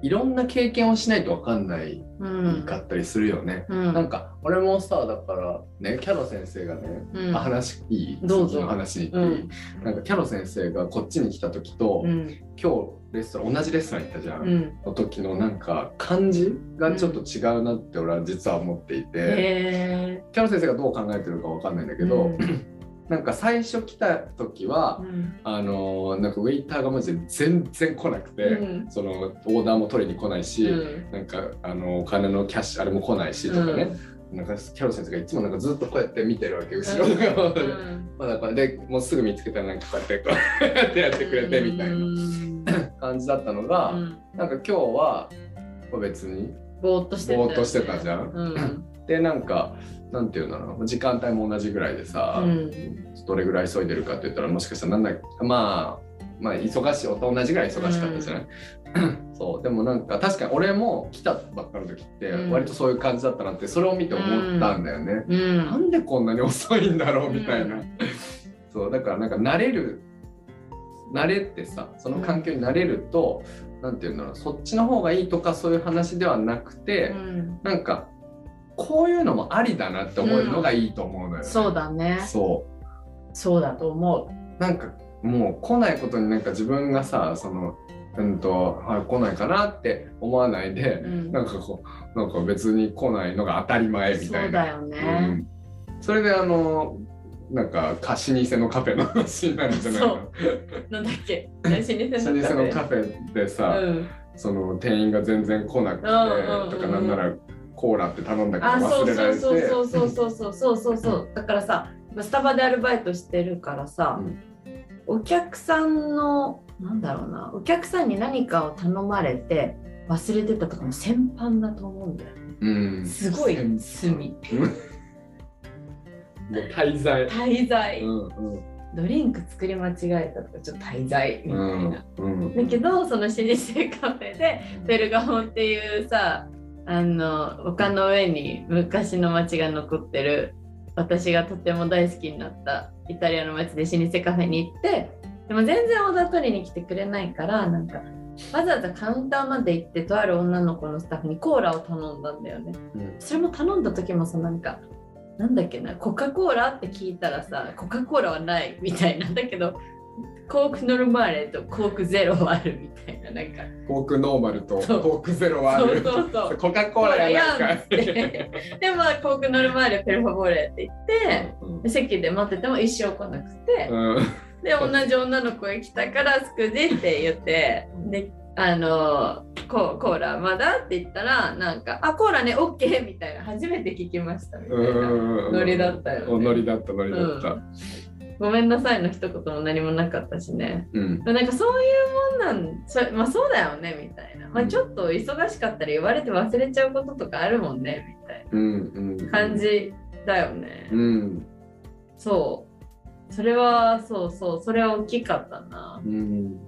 いろんな経験をしないと分かんないうんかったりするよね、うん。なんか俺もさだからねキャロ先生がね、うん。あ話いい？どうぞ。話に行っていい、なんかキャロ先生がこっちに来た時と、うん。今日レストラン同じレストラン行ったじゃん、うん。の時のなんか感じがちょっと違うなって俺は実は思っていて、へキャロ先生がどう考えてるかわかんないんだえけど、なんか最初来た時はう、ん。あのーなんかウェイターがマジで全然来なくて、うん。そのオーダーも取りに来ないし、うん。なんかあのお金のキャッシュあれも来ないしとかね、なんかキャロ先生がいつもなんかずっとこうやって見てるわけ後ろ まあだからでもうすぐ見つけたらなんかこうやってこうやってやってくれてみたいな。うん感じだったのが、うん。なんか今日はまあ別にぼーっとしてたぼーっとしてたじゃん。うん。でなんかなんていうんだろう時間帯も同じぐらいでさ、うん。どれぐらい急いでるかって言ったらもしかしたらなんだまあまあ忙しい同じぐらい忙しかったじゃない、そう。でもなんか確かに俺も来たばっかの時ってうん。割とそういう感じだったなってそれを見て思ったんだよね、うん。なんでこんなに遅いんだろうみたいな、うん。そうだからなんか慣れる慣れってさその環境に慣れると、なんていうんだろうそっちの方がいいとかそういう話ではなくて、うん。なんかこういうのもありだなって思えるのがいいと思うのよ、ね。そうだね。そそうだと思う。なんかもう来ないことになんか自分がさそのうんとあ来ないかなって思わないで、うん。なんかこうなんか別に来ないのが当たり前みたいな。そうだようね。ん、それであのなんかか老舗のカフェの話になるんじゃないかなんだっけ？老舗老舗のカフェでさ、うん、その店員が全然来なくて、とかなんならコーラって頼んだけどあそう忘れられて。そうそうそうそうそうそうそうそうだからさスタバでアルバイトしてるからさ、うん。お客さんのなんだろうな。お客さんに何かを頼まれて忘れてたとかも先般だと思うんだよね。うん。すごい先罪 もう滞在。滞在、うんうん。ドリンク作り間違えたとかちょっと滞在みたいな、うんだけどその老舗カフェでベルガモっていうさあの丘の上に昔の街が残ってる私がとても大好きになったイタリアの街で老舗カフェに行ってでも全然オーダー取りに来てくれないからなんかわざわざカウンターまで行ってとある女の子のスタッフにコーラを頼んだんだよね。うん。それも頼んだ時もさなんかなんだっけなコカ・コーラって聞いたらさコカ・コーラはないみたいなんだけどコークノルマーレとコークゼロはあるみたいななんか。コークノーマルとコークゼロはある。そうそうそう。コカ・コーラやないかでまあコークノルマーレペルファボーレって言ってうんで席で待ってても一生来なくて、うん。で同じ女の子が来たから「スクジ」って言ってであのココーラまだ？って言ったらなんか「あコーラねオッケー」みたいな初めて聞きましたみたいな。うんノリだったよねおノリだったノリだった。ごめんなさいの一言も何もなかったしね。うんなんかそういうもんなんそまあそうだよねみたいな。まあちょっと忙しかったら言われて忘れちゃうこととかあるもんねみたいうんうんな感じだよね。うんそう。それはそうそうそれは大きかったな。うん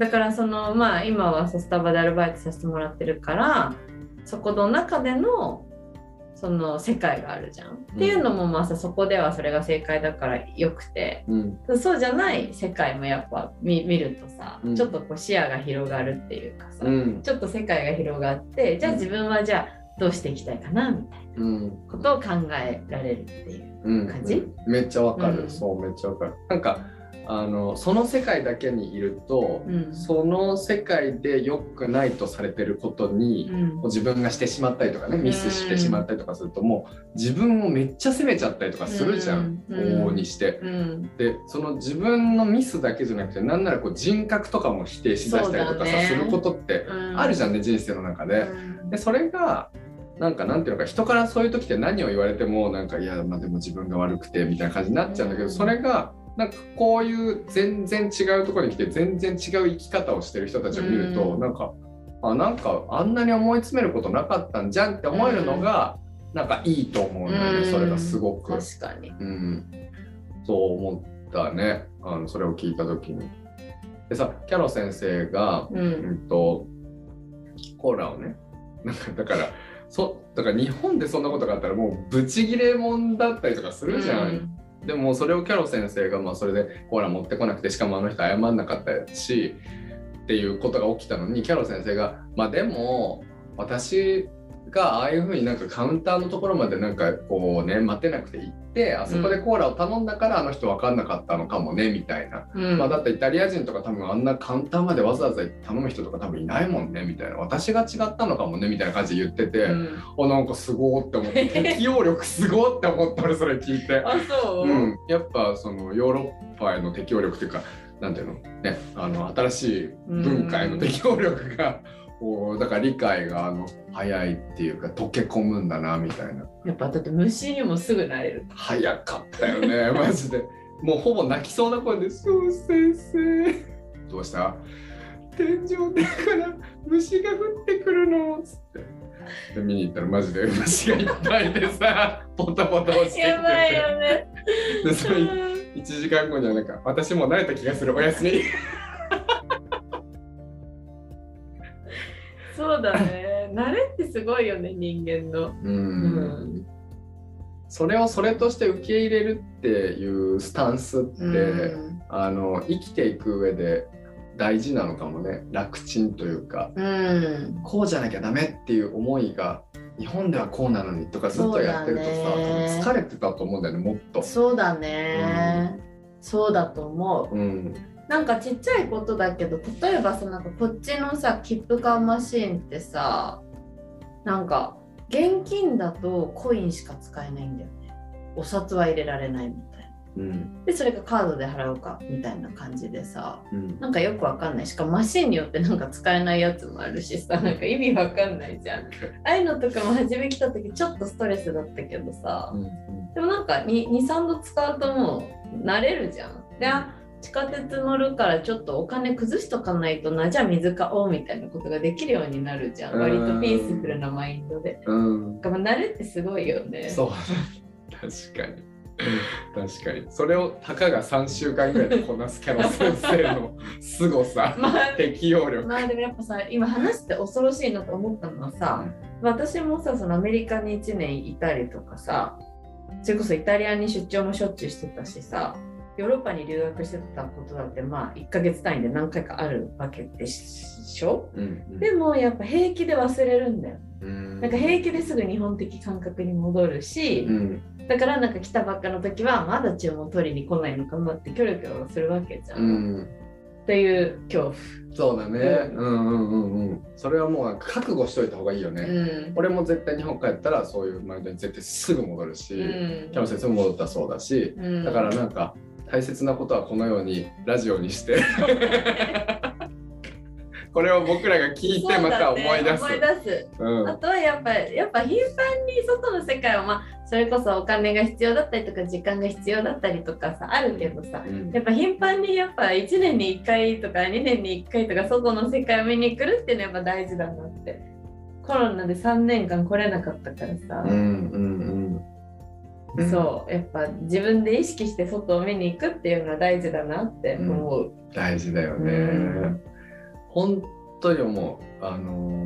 だからそのまあ今はスタバでアルバイトさせてもらってるからそこの中でのその世界があるじゃん。っていうのもまあさそこではそれが正解だからよくて。うん。そうじゃない世界もやっぱ見見るとさ、うん。ちょっとこう視野が広がるっていうかさ、うん。ちょっと世界が広がってじゃあ自分はじゃあどうしていきたいかなみたいうん。なことを考えられるっていう。うん。感じ？めっちゃわかる、うん。そうめっちゃわかる。なんかあのその世界だけにいると、うん。その世界で良くないとされてることに、うん。自分がしてしまったりとかねミスしてしまったりとかするともう自分をめっちゃ責めちゃったりとかするじゃん、うん。往々にして。うん。でその自分のミスだけじゃなくてなんならこう人格とかも否定しだしたりとかさ、ね。することってあるじゃんね人生の中で。でそれがなんかなんていうのか人からそういう時って何を言われてもなんかいやまあでも自分が悪くてみたいな感じになっちゃうんだけど、うん。それがなんかこういう全然違うところに来て全然違う生き方をしてる人たちを見ると、うんなんかあなんかあんなに思い詰めることなかったんじゃんって思えるのが、なんかいいと思うんだよね、うんそれがすごく。確かに。うん、そう思ったねあのそれを聞いた時に。でさキャロ先生が、ううんん、とコーラをね なんかだからそだから日本でそんなことがあったらもうブチギレもんだったりとかするじゃん。でもそれをキャロ先生がまあそれでコーラ持ってこなくてしかもあの人謝んなかったしっていうことが起きたのにキャロ先生がまあでも私がああいうふうになんかカウンターのところまでなんかこうね待てなくて行ってあそこでコーラを頼んだからあの人分かんなかったのかもねみたいな、うん。まあ、だってイタリア人とか多分あんなカウンターまでわざわざ頼む人とか多分いないもんねみたいな。私が違ったのかもねみたいな感じで言ってて、うん。あなんかすごーって思って適応力すごーって思った俺それ聞いて。あ、そう？うん、やっぱそのヨーロッパへの適応力っていうかなんていうの？ねあの新しい文化への適応力が、こうだから理解があの早いっていうか溶け込むんだなみたいなやっぱだって虫にもすぐなれる。早かったよね マジでもうほぼ泣きそうな声で「そう先生どうした？天井でから虫が降ってくるの」つって。で見に行ったらマジで虫がいっぱいでさ ポタポタ落ちてきててやばいよね。でそれ1時間後にはなんか私もう慣れた気がするおやすみそうだね。慣れってすごいよね、人間の。ううんそれをそれとして受け入れるっていうスタンスって、うんあの生きていく上で大事なのかもね楽ちんというかうん。こうじゃなきゃダメっていう思いが日本ではこうなのにとかずっとやってるとさ、疲れてたと思うんだよねもっと。そうだね。そうだと思う。うん、なんかちっちゃいことだけど例えばさなんかこっちのさ切符買うマシーンってさなんか現金だとコインしか使えないんだよね。お札は入れられないみたいな。うん。でそれがカードで払うかみたいな感じでさうん。なんかよくわかんない。しかもマシンによってなんか使えないやつもあるしさなんか意味わかんないじゃん。ああいうのとかも初め来た時ちょっとストレスだったけどさ。でもなんか23度使うともう慣れるじゃん。であ地下鉄乗るからちょっとお金崩しとかないとなじゃあ水買おうみたいなことができるようになるじゃん。うん。割とピースフルなマインドで。うん。慣れってすごいよね。そう。確かに。確かに。それをたかが3週間ぐらいでこなすキャロ先生の凄さ。まあ適応力。まあでもやっぱさ今話して恐ろしいなと思ったのはさ、私もさそのアメリカに1年いたりとかさそれこそイタリアに出張もしょっちゅうしてたしさヨーロッパに留学してたことだってまあ1ヶ月単位で何回かあるわけでしょ？うんでもやっぱ平気で忘れるんだよ。うん。なんか平気ですぐ日本的感覚に戻るしう、ん。だからなんか来たばっかの時はまだ注文取りに来ないのかなってキョロキョロするわけじゃん、うん。っていう恐怖。そうだね。うん。うんうんうんそれはもう覚悟しといた方がいいよね、うん。俺も絶対日本帰ったらそういうマインドに絶対すぐ戻るし、うん。キャロ先生も戻ったらそうだし、うん。だからなんか大切なことはこのようにラジオにして。これを僕らが聞いてまた思い出す。そうだね。思い出す。うん。あとはやっぱやっぱ頻繁に外の世界をまあそれこそお金が必要だったりとか時間が必要だったりとかさあるけどさうん。やっぱ頻繁にやっぱ1年に1回とか2年に1回とか外の世界を見に来るっていうのはやっぱ大事だなって。コロナで3年間来れなかったからさ、うんうんうん、そうやっぱ自分で意識して外を見に行くっていうのは大事だなって思う。大事だよね。うん本当に思う。あのー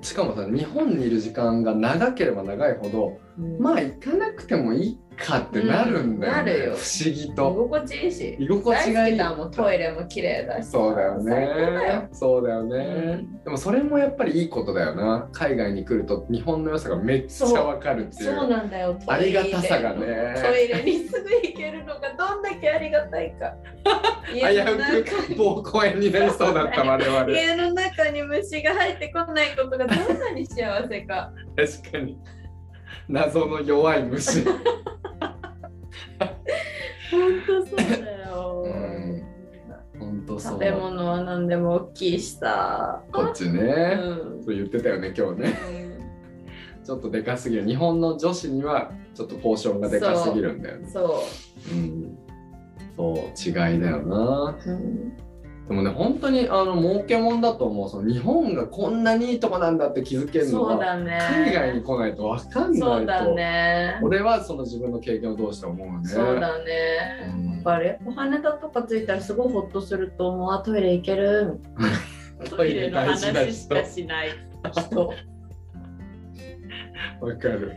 しかもさ日本にいる時間が長ければ長いほどうんまあ行かなくてもいいかってなるんだよね、うんなるよ不思議居と。心地いいし居心地がいいもんトイレも綺麗だしそうだよね。そうだよね、うんでもそれもやっぱりいいことだよな。海外に来ると日本の良さがめっちゃわかるっていう。そうなんだよ。ありがたさがねトイレにすぐ行けるのがどんだけありがたいか。危う中く膀胱炎になりそうだった我々。家の中に虫が入ってこないことがどんなに幸せか。確かに。謎の弱い虫。本当そうだよ。うん本当そう。食べ物は何でも大きいしさ。こっちうね。ん。そう言ってたよね今日ね。ちょっとでかすぎる。日本の女子にはちょっとポーションがでかすぎるんだよね。そうん。そう違いだよな。う。うんでもね本当にあの儲けもんだと思う。その日本がこんなにいいとこなんだって気づけるのはだね。海外に来ないと分かんないと。そうだね。俺はその自分の経験をどうして思うね。そうだうね。んやっぱり羽田とか着いたらすごいホッとすると思う。あ、トイレ行ける？トイレの話しかしない人。わかる。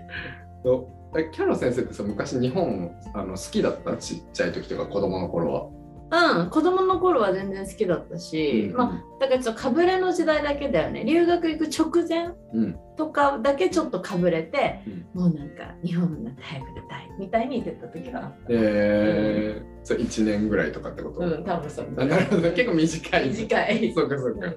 キャロ先生ってさ昔日本あの好きだった？ちっちゃい時とか子供の頃は。うん、子供の頃は全然好きだったし、うん。まあだからちょっとかぶれの時代だけだよね。留学行く直前うん。とかだけちょっとかぶれて、うん。もうなんか日本になって早く出たいみたいに言ってた時があっえー、それ1年ぐらいとかってこと、たうん多分そう。あなるほど。結構短い。短い。そうかそうか。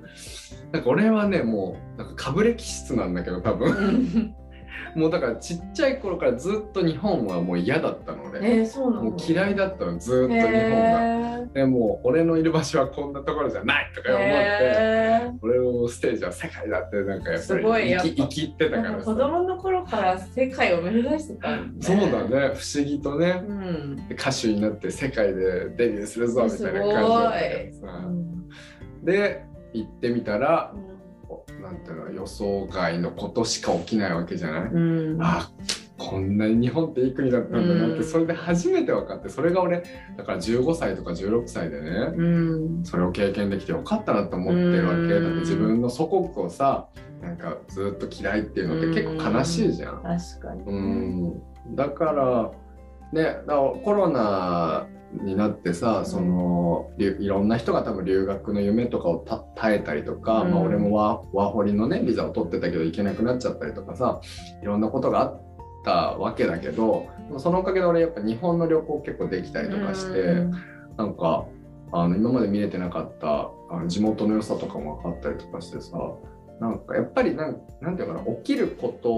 なんか俺はねもうなんかかぶれ気質なんだけど多う分ん もうだからちっちゃい頃からずっと日本はもう嫌だったのえ俺。ー、もう嫌いだったのずっと日本が。へでもう俺のいる場所はこんなところじゃないとかー思って。へ俺のステージは世界だってなんかやっぱすごいり生き生きってーたから子供の頃から世界を目指してたんだそうだね不思議とね。うん。で歌手になって世界でデビューするぞみたいな感じだったからさ。うんで行ってみたらなんていうの予想外のことしか起きないわけじゃない、うん。あこんなに日本っていい国だったんだなって、うん。それで初めて分かってそれが俺だから15歳とか16歳でね、うん。それを経験できてよかったなと思ってるわけ、うん。だって自分の祖国をさなんかずっと嫌いっていうのって結構悲しいじゃん。確かにうん。だからねだからコロナになってさそのいろんな人が多分留学の夢とかをた耐えたりとか、うんまあ、俺もワワーホリのねビザを取ってたけど行けなくなっちゃったりとかさいろんなことがあったわけだけどそのおかげで俺やっぱ日本の旅行結構できたりとかして。うんなんかあの今まで見れてなかったあの地元の良さとかも分かったりとかしてさなんかやっぱりなんなんていうのかな起きること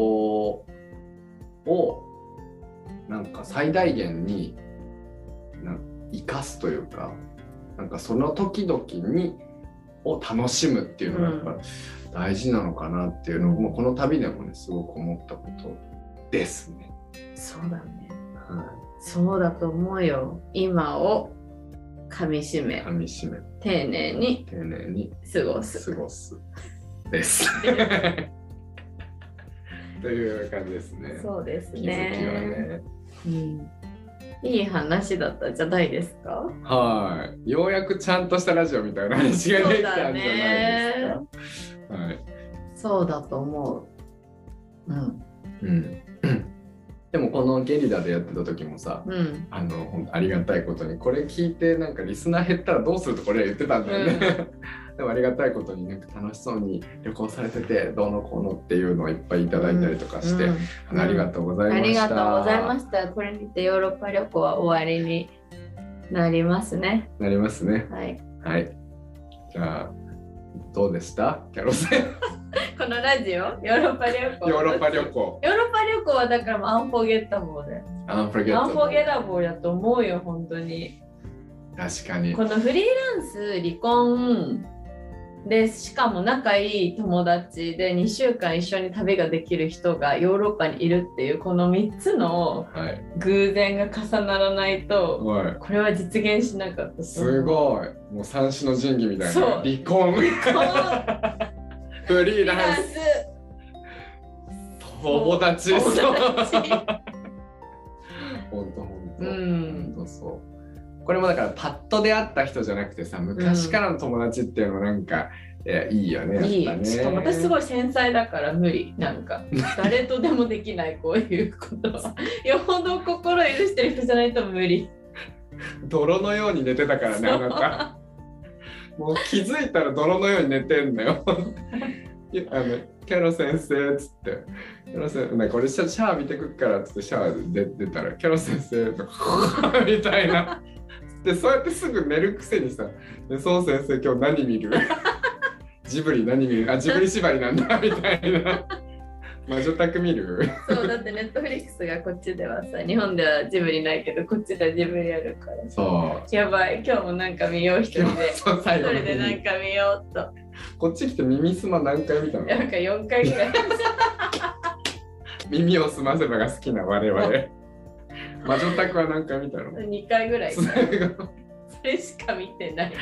をなんか最大限になん生かすというかなんかその時々にを楽しむっていうのがやっぱ大事なのかなっていうのを、もうこの旅でもねすごく思ったことですね。そうだね。はそうだと思うよ。今を噛み締い、め、噛み締め丁寧に丁寧に過ごす。過ごすです。という感じですね。そうです気づきはね。ね。うん。いい話だったじゃないですか。はい。ようやくちゃんとしたラジオみたいな話ができたんじゃないですか。はい。そうだと思う。うん。うん。でもこのゲリラでやってた時もさ、うん。あのありがたいことにこれ聞いてなんかリスナー減ったらどうするとこれ言ってたんだよね。でもありがたいことになんか楽しそうに旅行されててどうのこうのっていうのをいっぱいいただいたりとかして、うんあのありがとうございまありした。がとうございました。これにてヨーロッパ旅行は終わりになりますね。なりますね。はい。はい。じゃあどうでした？キャロ このラジオ？ヨーロッパ旅行？ヨーロッパ旅。行。ヨーロッパ旅行はだから unforgettable で。 unforget table だと思うよ、本当に。確かに。このフリーランス、離婚で、しかも仲いい友達で2週間一緒に旅ができる人がヨーロッパにいるっていうこの3つのはい。偶然が重ならないとはい。これは実現しなかったすごい。もう三種の神器みたいな。そう離婚。いフリーランス。友達。友達本当本当。うん本当そう。これもだからパッと出会った人じゃなくてさ昔からの友達っていうのなんか、いやいいよねいい。しかも私すごい繊細だから無理なんか。誰とでもできないこういうことは。よほど心許してる人じゃないと無理。泥のように寝てたからねあなた。もう気づいたら泥のように寝てんのよ。あのキャロ先生っつって。キャロ先生なんか俺シャシャワー見てくっからっつってシャワーで出出たらキャロ先生とか みたいなでそうやってすぐ寝るくせにさ「でそう先生今日何見る? 」ジブリ何見る？あジブリ縛りなんだ みたいな。魔女宅見る？そうだってネットフリックスがこっちではさ日本ではジブリないけどこっちではジブリあるからそう。やばい。今日もなんか見よう一人で。そう一人でなんか見ようと。こっち来て耳すま何回見たの？なんか4回ぐらい。耳を澄ませばが好きな我々魔女宅は何回見たの？2回ぐらい。それしか見てない。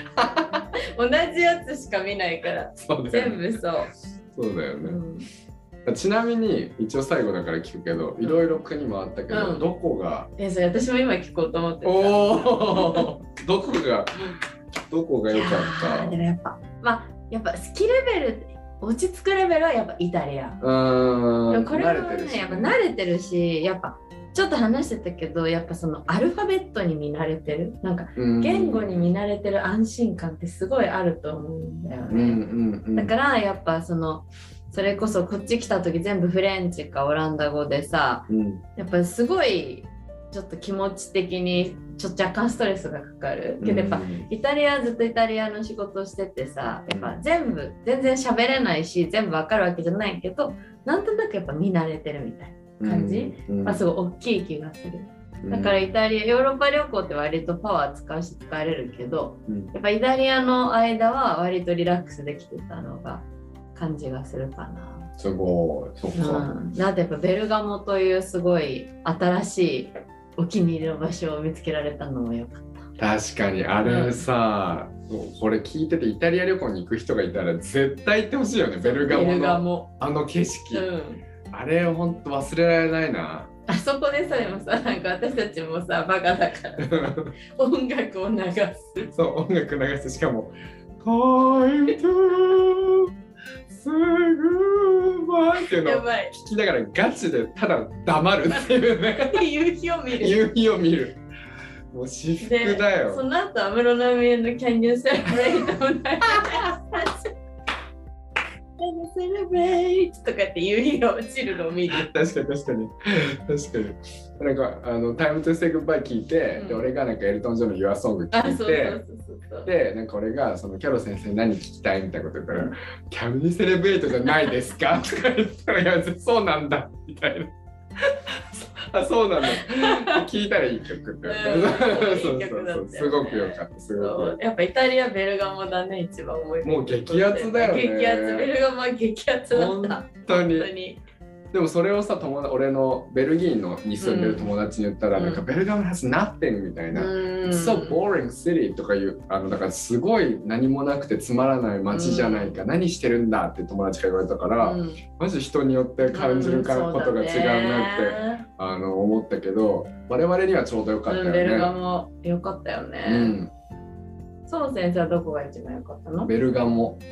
同じやつしか見ないから。そうだよね。全部そう、そうだよね、うん。ちなみに一応最後だから聞くけどいろいろ国もあったけど、うん。どこが？えそれ私も今聞こうと思ってた。おお どこが？どこが良かいやーでっもやっぱまあやっぱ好きレベル落ち着くレベルはやっぱイタリア。たうーん。これは慣れてるしねやっぱ慣れてるしやっぱちょっと話してたけどやっぱそのアルファベットに見慣れてる？なんかうん。言語に見慣れてる安心感ってすごいあると思うんだようんうね、んうん。だからやっぱそのそれこそこっち来た時全部フレンチかオランダ語でさうん。やっぱりすごいちょっと気持ち的にちょっと若干ストレスがかかる。けどやっぱうんイタリアずっとイタリアの仕事をしててさやっぱ全部全然喋れないし全部わかるわけじゃないけどなんとなくやっぱ見慣れてるみたいな、感じ、うんまあ、すごい大きい気がする。うん。だからイタリアヨーロッパ旅行って割とパワー使うし使えるけどうん。やっぱイタリアの間は割とリラックスできてたのが感じがするかな。すごい。そっか、うん、だってやっぱベルガモというすごい新しいお気に入りの場所を見つけられたのもよかった。確かに。あれさ、これ聞いててイタリア旅行に行く人がいたら絶対行ってほしいよね。ベルガモベルガのモ。あの景色、うん。あれほんと忘れられないな。あそこでさでもさなんか私たちもさバカだから。音楽を流す。そう音楽流してしかも「Time to すぐ前」っていうのを。聞きながらガチでただ黙るっていうね。夕日を見る。夕日を見る。もう至福でだよ。その後安室奈美恵の Can You Celebrate を流すセレブレイトとかって夕日が落ちるのを見る。確かに確かに確かになんかあの「タイムトゥセイグッバイ聞いて、うんで俺がなんかエルトン・ジョンの「ユアソングあ、聞いそうそうて。でなんか俺がそのキャロ先生何聞きたいみたいなこと言ったら「キャブニセレブレイトじゃないですか?」とか言ったら「いやそうなんだ」みたいな。あそうなんだ 聞いたらいい曲ってすごくよかったすごく。やっぱイタリア・ベルガモだね、一番思い出もう激アツだよね。激アツ、ベルガモは激アツただった。本当に。でもそれをさ友達俺のベルギーのに住んでる友達に言ったら、うん。なんかベルガム has nothing みたいな、うん。It's so boring city とかいうあのだからすごい何もなくてつまらない街じゃないか、何してるんだって友達から言われたから、うん。マジ人によって感じることが違うなって、あの思ったけど我々にはちょうどよかったようん、ベルガね。モ良かったようね。ん、そう先生はどこが一番良かったの？ベルガモ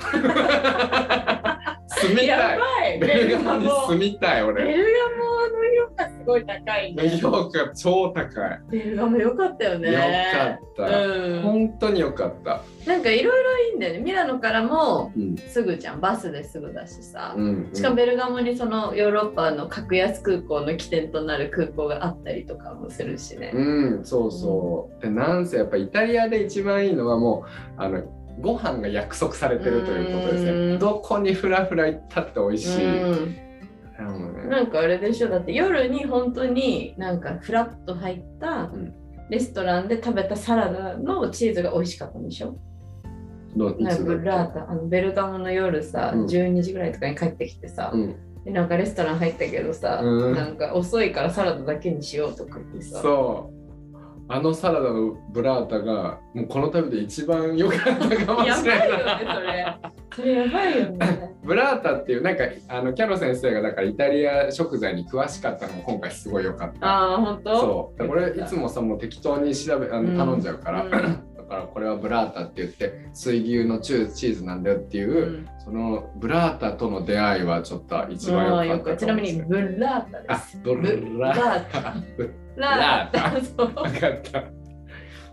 住みたやいベルガモに住ベみたい俺ルガモの評価すごい高いね。評価超高いベルガモ良かったよね。よかった、うん、本当によかった、なんかいろいろいいんだよね。ミラノからもうんすぐじゃん。バスですぐだしさ。うん、しかもベルガモにそのヨーロッパの格安空港の起点となる空港があったりとかもするしね。うん、そうそう。で、なんせやっぱイタリアで一番いいのはもう、あの、ご飯が約束されてるということですうん。ね。どこにフラフラ行ったって美味しい。なんかあれでしょ。だって夜に本当になんかフラッと入ったん。レストランで食べたサラダのチーズが美味しかったんでしょ。なんかラータあのベルガモの夜さ、うん。12時ぐらいとかに帰ってきてさ、うん、でなんかレストラン入ったけどさ、うん。なんか遅いからサラダだけにしようとか言ってさ。そう。あのサラダのブラータがもうこの旅で一番良かったかもやしればいよねない。それそれやばいよねブラータっていうなんかあのキャロ先生がだからイタリア食材に詳しかったのも今回すごい良かった。ああ本当？そう。だから俺いつもさもう適当に調べあうんの頼んじゃうから、うんだからこれはブラータって言って水牛のチューチーズなんだよっていう、うんそのブラータとの出会いはちょっと一番良かったかもしれくちなみにブラータであすブラータ。ラータ。そう。分かった。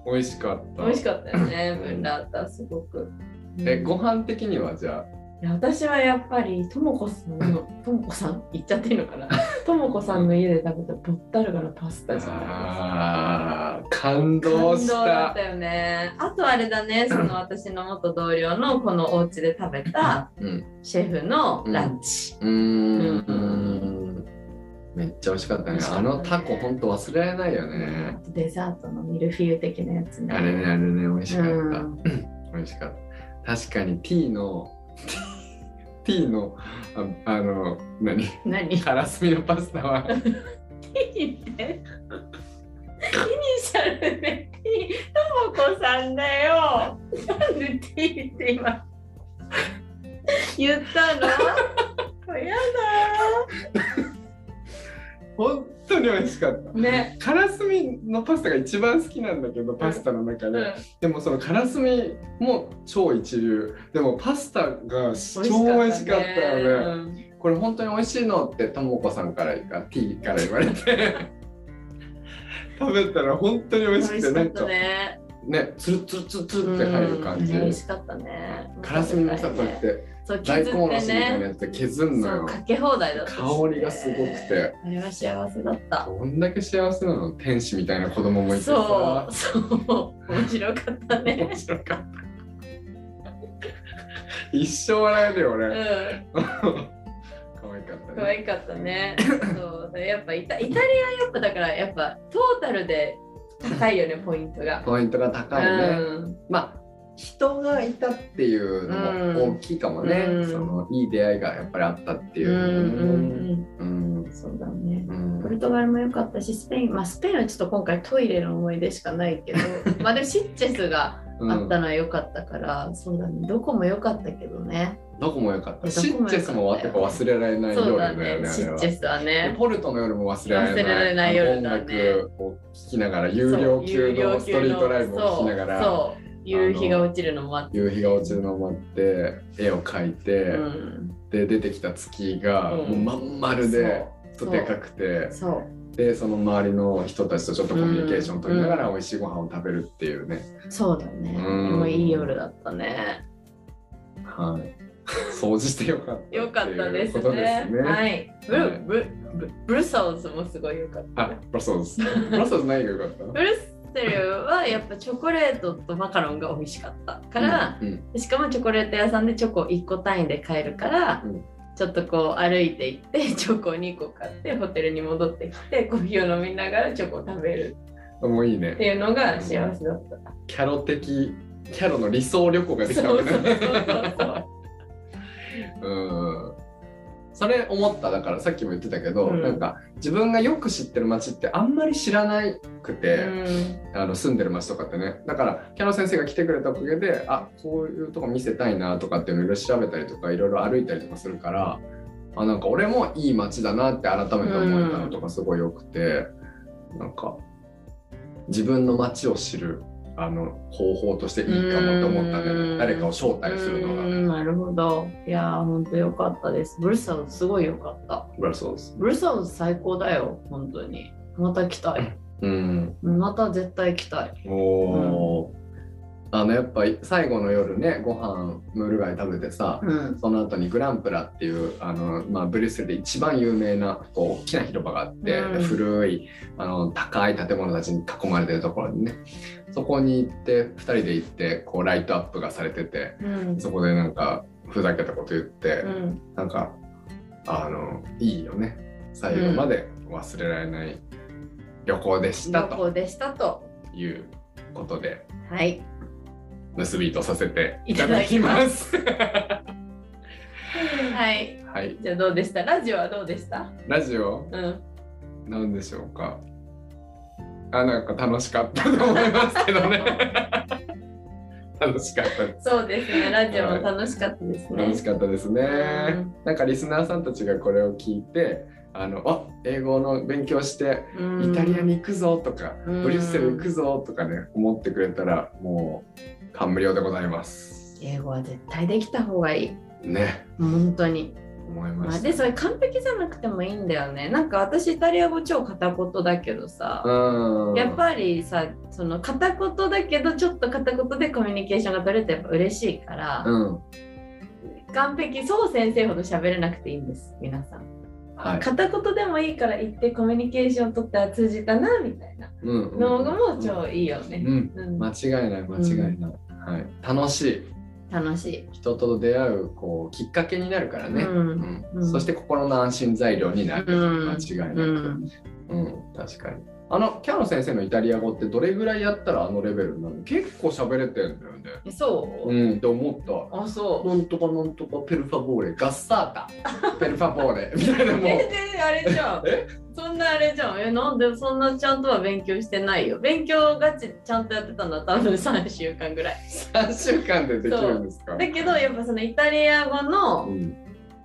美味しかった。美味しかったよね。ブラータすごく。えご飯的にはじゃいや私はやっぱりともこさんのともこさん？言っちゃっていいのかな？ともこさんの家で食べたボッタルガのパスあタじゃないあー感動し感動だたったよね。あとあれだね その私の元同僚のこのお家で食べたうん。シェフのランチ、うーんめっちゃ美味しかったね。たね。あのタコほんと忘れられないよね。デザートのミルフィーユ的なやつね。あれねあれね美味しかった、うん。美味しかった。確かに T の T のああの何？何？カラスミのパスタは。T って。イニシャルで T ともこさんだよ。なんで T って今。言ったの？や本当に美味しかった。だね。カラスミのパスタが一番好きなんだけどパスタの中で、うん。でもそのカラスミも超一流。でもパスタが超美味しかったよね。これ本当に美味しいのってともこさんからあ T から言われて。食べたら本当に美味しくてなんかねねつるつるつるつるって入る感じ、うん美味しかったね。カラスミもさこうやってそう大根おろしみたいなねやつで削るのよ。かけ放題だった香りがすごくて。あれは幸せだった。どんだけ幸せなの？天使みたいな子供もいてさ。そうそう。面白かったね。面白かった。一生笑えるよ俺、うん。可愛かった可ね愛かったね。そう。でやっぱイタイタリアやっぱだからやっぱトータルで高いよねポイントが。ポイントが高いね、うん。まあ人がいたっていうのも大きいかもね、うん。そのいい出会いがやっぱりあったっていう。う、そうだね。うん。ポルトガルも良かったしスペインまあスペインはちょっと今回トイレの思い出しかないけど まあでもシッチェスがうんあったのは良かったから、そうだね。どこも良かったけどね。どこも良かった。よ。ッチェスもやっぱ忘れられない夜だだよねね。シッチェスはでね。ポルトの夜も忘れられない。忘れられない夜だね。音楽を聴きながら有料級のストリートライブを聴きながら夕日が落ちるのもあって。夕日が落ちるのを待って絵を描いて、うん。で出てきた月がうん。もうまん丸で、とでかくてでその周りの人たちとちょっとコミュニケーション取りながらうん。美味しいご飯を食べるっていうね、そうだね。でうん。もいい夜だったね。はい、掃除してよかったよかったですね。はい。ブル、はい。ブルブブルソーズもすごい良かった。あ。ブラソーズブラソーズ何がよかったブルッセルはやっぱチョコレートとマカロンが美味しかったから、うんしかもチョコレート屋さんでチョコ1個単位で買えるから、うん。ちょっとこう歩いて行って チョコ2個買ってホテルに戻ってきてコーヒーを飲みながらチョコを食べる。うんもういいね。っていうのが幸せだった。キャロ的キャロの理想旅行ができたわけね。うんそれ思った。だからさっきも言ってたけど、うん。なんか自分がよく知ってる街ってあんまり知らなくて、うん。あの住んでる街とかってね。だからキャロ先生が来てくれたおかげであこういうとこ見せたいなとかっていうのをいろいろ調べたりとかいろいろ歩いたりとかするからあなんか俺もいい街だなって改めて思えたのとかすごいよくて、なんか自分の街を知るあの方法としていいかもと思ったんだようんね誰かを招待するのが。うんなるほど。いやー、ほんとよかったです。ブルサウスすごいよかった。ブラソーズブルサウス最高だよ、本当に。また来たい。うんまた絶対来たい。おーあのやっぱ最後の夜ねご飯ムール貝食べてさ、うん。その後にグランプラっていうあの、まあ、ブリュッセルで一番有名なこう大きな広場があって、うん古いあの高い建物たちに囲まれてるところにねそこに行って2人で行ってこうライトアップがされててうん。そこでなんかふざけたこと言って、うん。なんかあのいいよね最後まで忘れられない旅行でしたと旅行でしたと。いうことではい。結びとさせていいただききま。ます はい。はい、じゃあどうでした？ラジオはどうでした？ラジオ？うん。なんでしょうか？あ、なんか楽しかったと思いますけどね。楽しかった。そうですね。ラジオも楽しかったですね。楽しかったですねうん。なんかリスナーさんたちがこれを聞いて、あの、あ、英語の勉強してイタリアに行くぞとか、うんブリュッセル行くぞとかね、思ってくれたら、もう感無量でございます。英語は絶対できた方がいい。ね、本当に。まあ、思いました。でそれ完璧じゃなくてもいいんだよね。なんか私イタリア語超片言だけどさ、うん。やっぱりさその片言だけどちょっと片言でコミュニケーションが取れてやっぱ嬉しいから、うん。完璧そう先生ほど喋れなくていいんです皆さん。はい。片言でもいいから言ってコミュニケーション取ったら通じたなみたいなうんうんのがもう超いいよね。うん。うん間違いない間違いない。はい。楽しい。楽しい。人と出会うこうきっかけになるからね、うんうんうんそして心の安心材料になる、うん間違いなく、ううんん確かにあのキャノ先生のイタリア語ってどれぐらいやったらあのレベルなの？結構喋れてんだよね。えそう、うんって思った。あそう。なんとかなんとかペルファボーレガッサータ。ペルファボーレ。みたいなもう全然あれじゃん。え？そんなあれじゃん。え、なんでそんなちゃんとは勉強してないよ。勉強ガチちゃんとやってたのは多分3週間ぐらい。3週間でできるんですか？だけどやっぱそのイタリア語のうん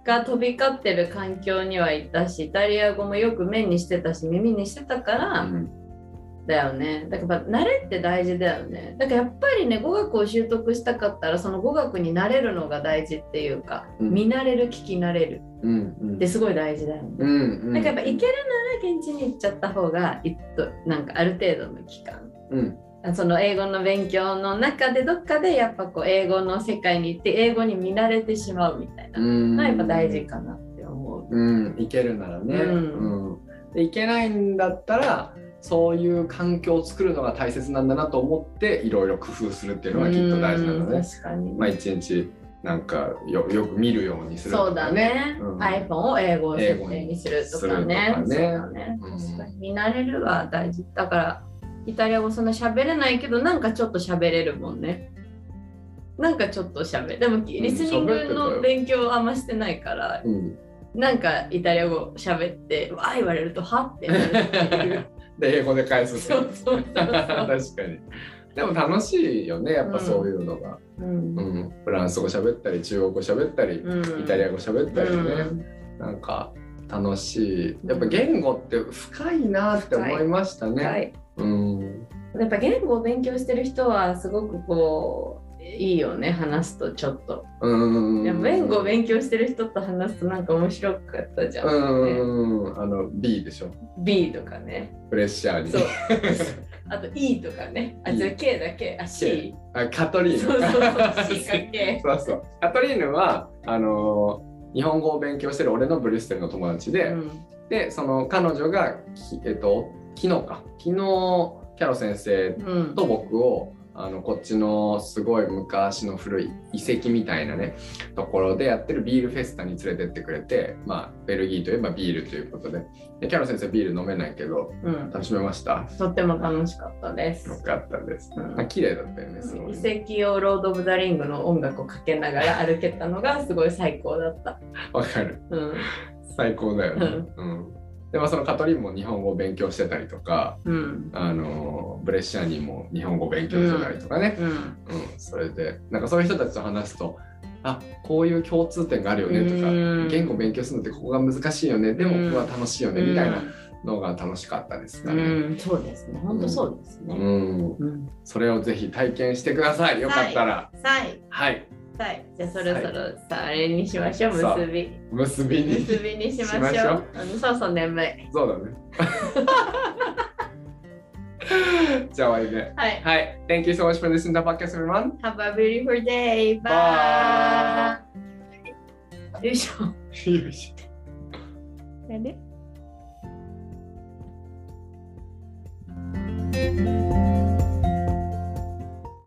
が飛び交ってる環境にはいたし、イタリア語もよく目にしてたし、耳にしてたから、うん。だよね。だから慣れって大事だよね。だからやっぱりね、語学を習得したかったら、その語学に慣れるのが大事っていうか、うん。見慣れる、聞き慣れる。ってすごい大事だよね。うんうん。なんかやっぱ行けるなら現地に行っちゃった方がいっとなんかある程度の期間。うん。あその英語の勉強の中でどっかでやっぱこう英語の世界に行って英語に見慣れてしまうみたいなうん。のはやっぱ大事かなって思う。うん、いけるならね、うん。うん。でいけないんだったらそういう環境を作るのが大切なんだなと思っていろいろ工夫するっていうのはきっと大事なんだうんね。確かに、まあ一日なんかよよく見るようにするとかそうだね、うん。iPhone を英語設定にするとかね。ね。そうだね。うん確かに。見慣れるは大事。だからイタリア語そんな喋れないけどなんかちょっと喋れるもんね。なんかちょっと喋る。でもリスニングの勉強あんましてないから、うん、なんかイタリア語喋って、わあ言われるとはって。で英語で返すそうそうそう。確かに。でも楽しいよねやっぱそういうのが、うんうんフランス語喋ったり中国語喋ったり、うんイタリア語喋ったりね、うんなんか楽しいやっぱ言語って深いなって思いましたね。はいうんやっぱ言語を勉強してる人はすごくこういいよね話すとちょっと。うんいや弁護を勉強してる人と話すとなんか面白かったじゃん。ね、うんあの B でしょ B とかね。プレッシャーにそう。あと E とかね。あ、じゃあ K だけ。あ、C。あカトリーヌそうそうそう。C か K。そうそうカトリーヌはあの日本語を勉強してる俺のブリュッセルの友達で、うんでその彼女がきえっと昨日か昨日キャロ先生うん。と僕をあのこっちのすごい昔の古い遺跡みたいなねところでやってるビールフェスタに連れてってくれてまあベルギーといえばビールということででキャロ先生ビール飲めないけどうん。楽しめました？とっても楽しかったです。よかったです、うんあ綺麗だったよねすごいね遺跡をロード・オブ・ザ・リングの音楽をかけながら歩けたのがすごい最高だった。わかるうん。最高だよね、うんでもそのカトリンも日本語を勉強してたりとかうん。あのブレッシャーにも日本語を勉強してたりとかね、うん。うん、それでなんかそういう人たちと話すとあこういう共通点があるよねとかうん言語勉強するのってここが難しいよねでもここは楽しいよねみたいなのが楽しかったですかね。うん、そうですね。本当そうですね。うん、うん。それをぜひ体験してください。よかったら。はい。はい。はい。じゃあそろそろさ、あれにしましょう。結び。結びに。結びにしましょう。あのそうそう眠い。そうだね。じゃあ終わりで。はい。はい。Thank you so much for listening to the podcast, everyone. Have a beautiful day. Bye. よいしょ。よいしょ何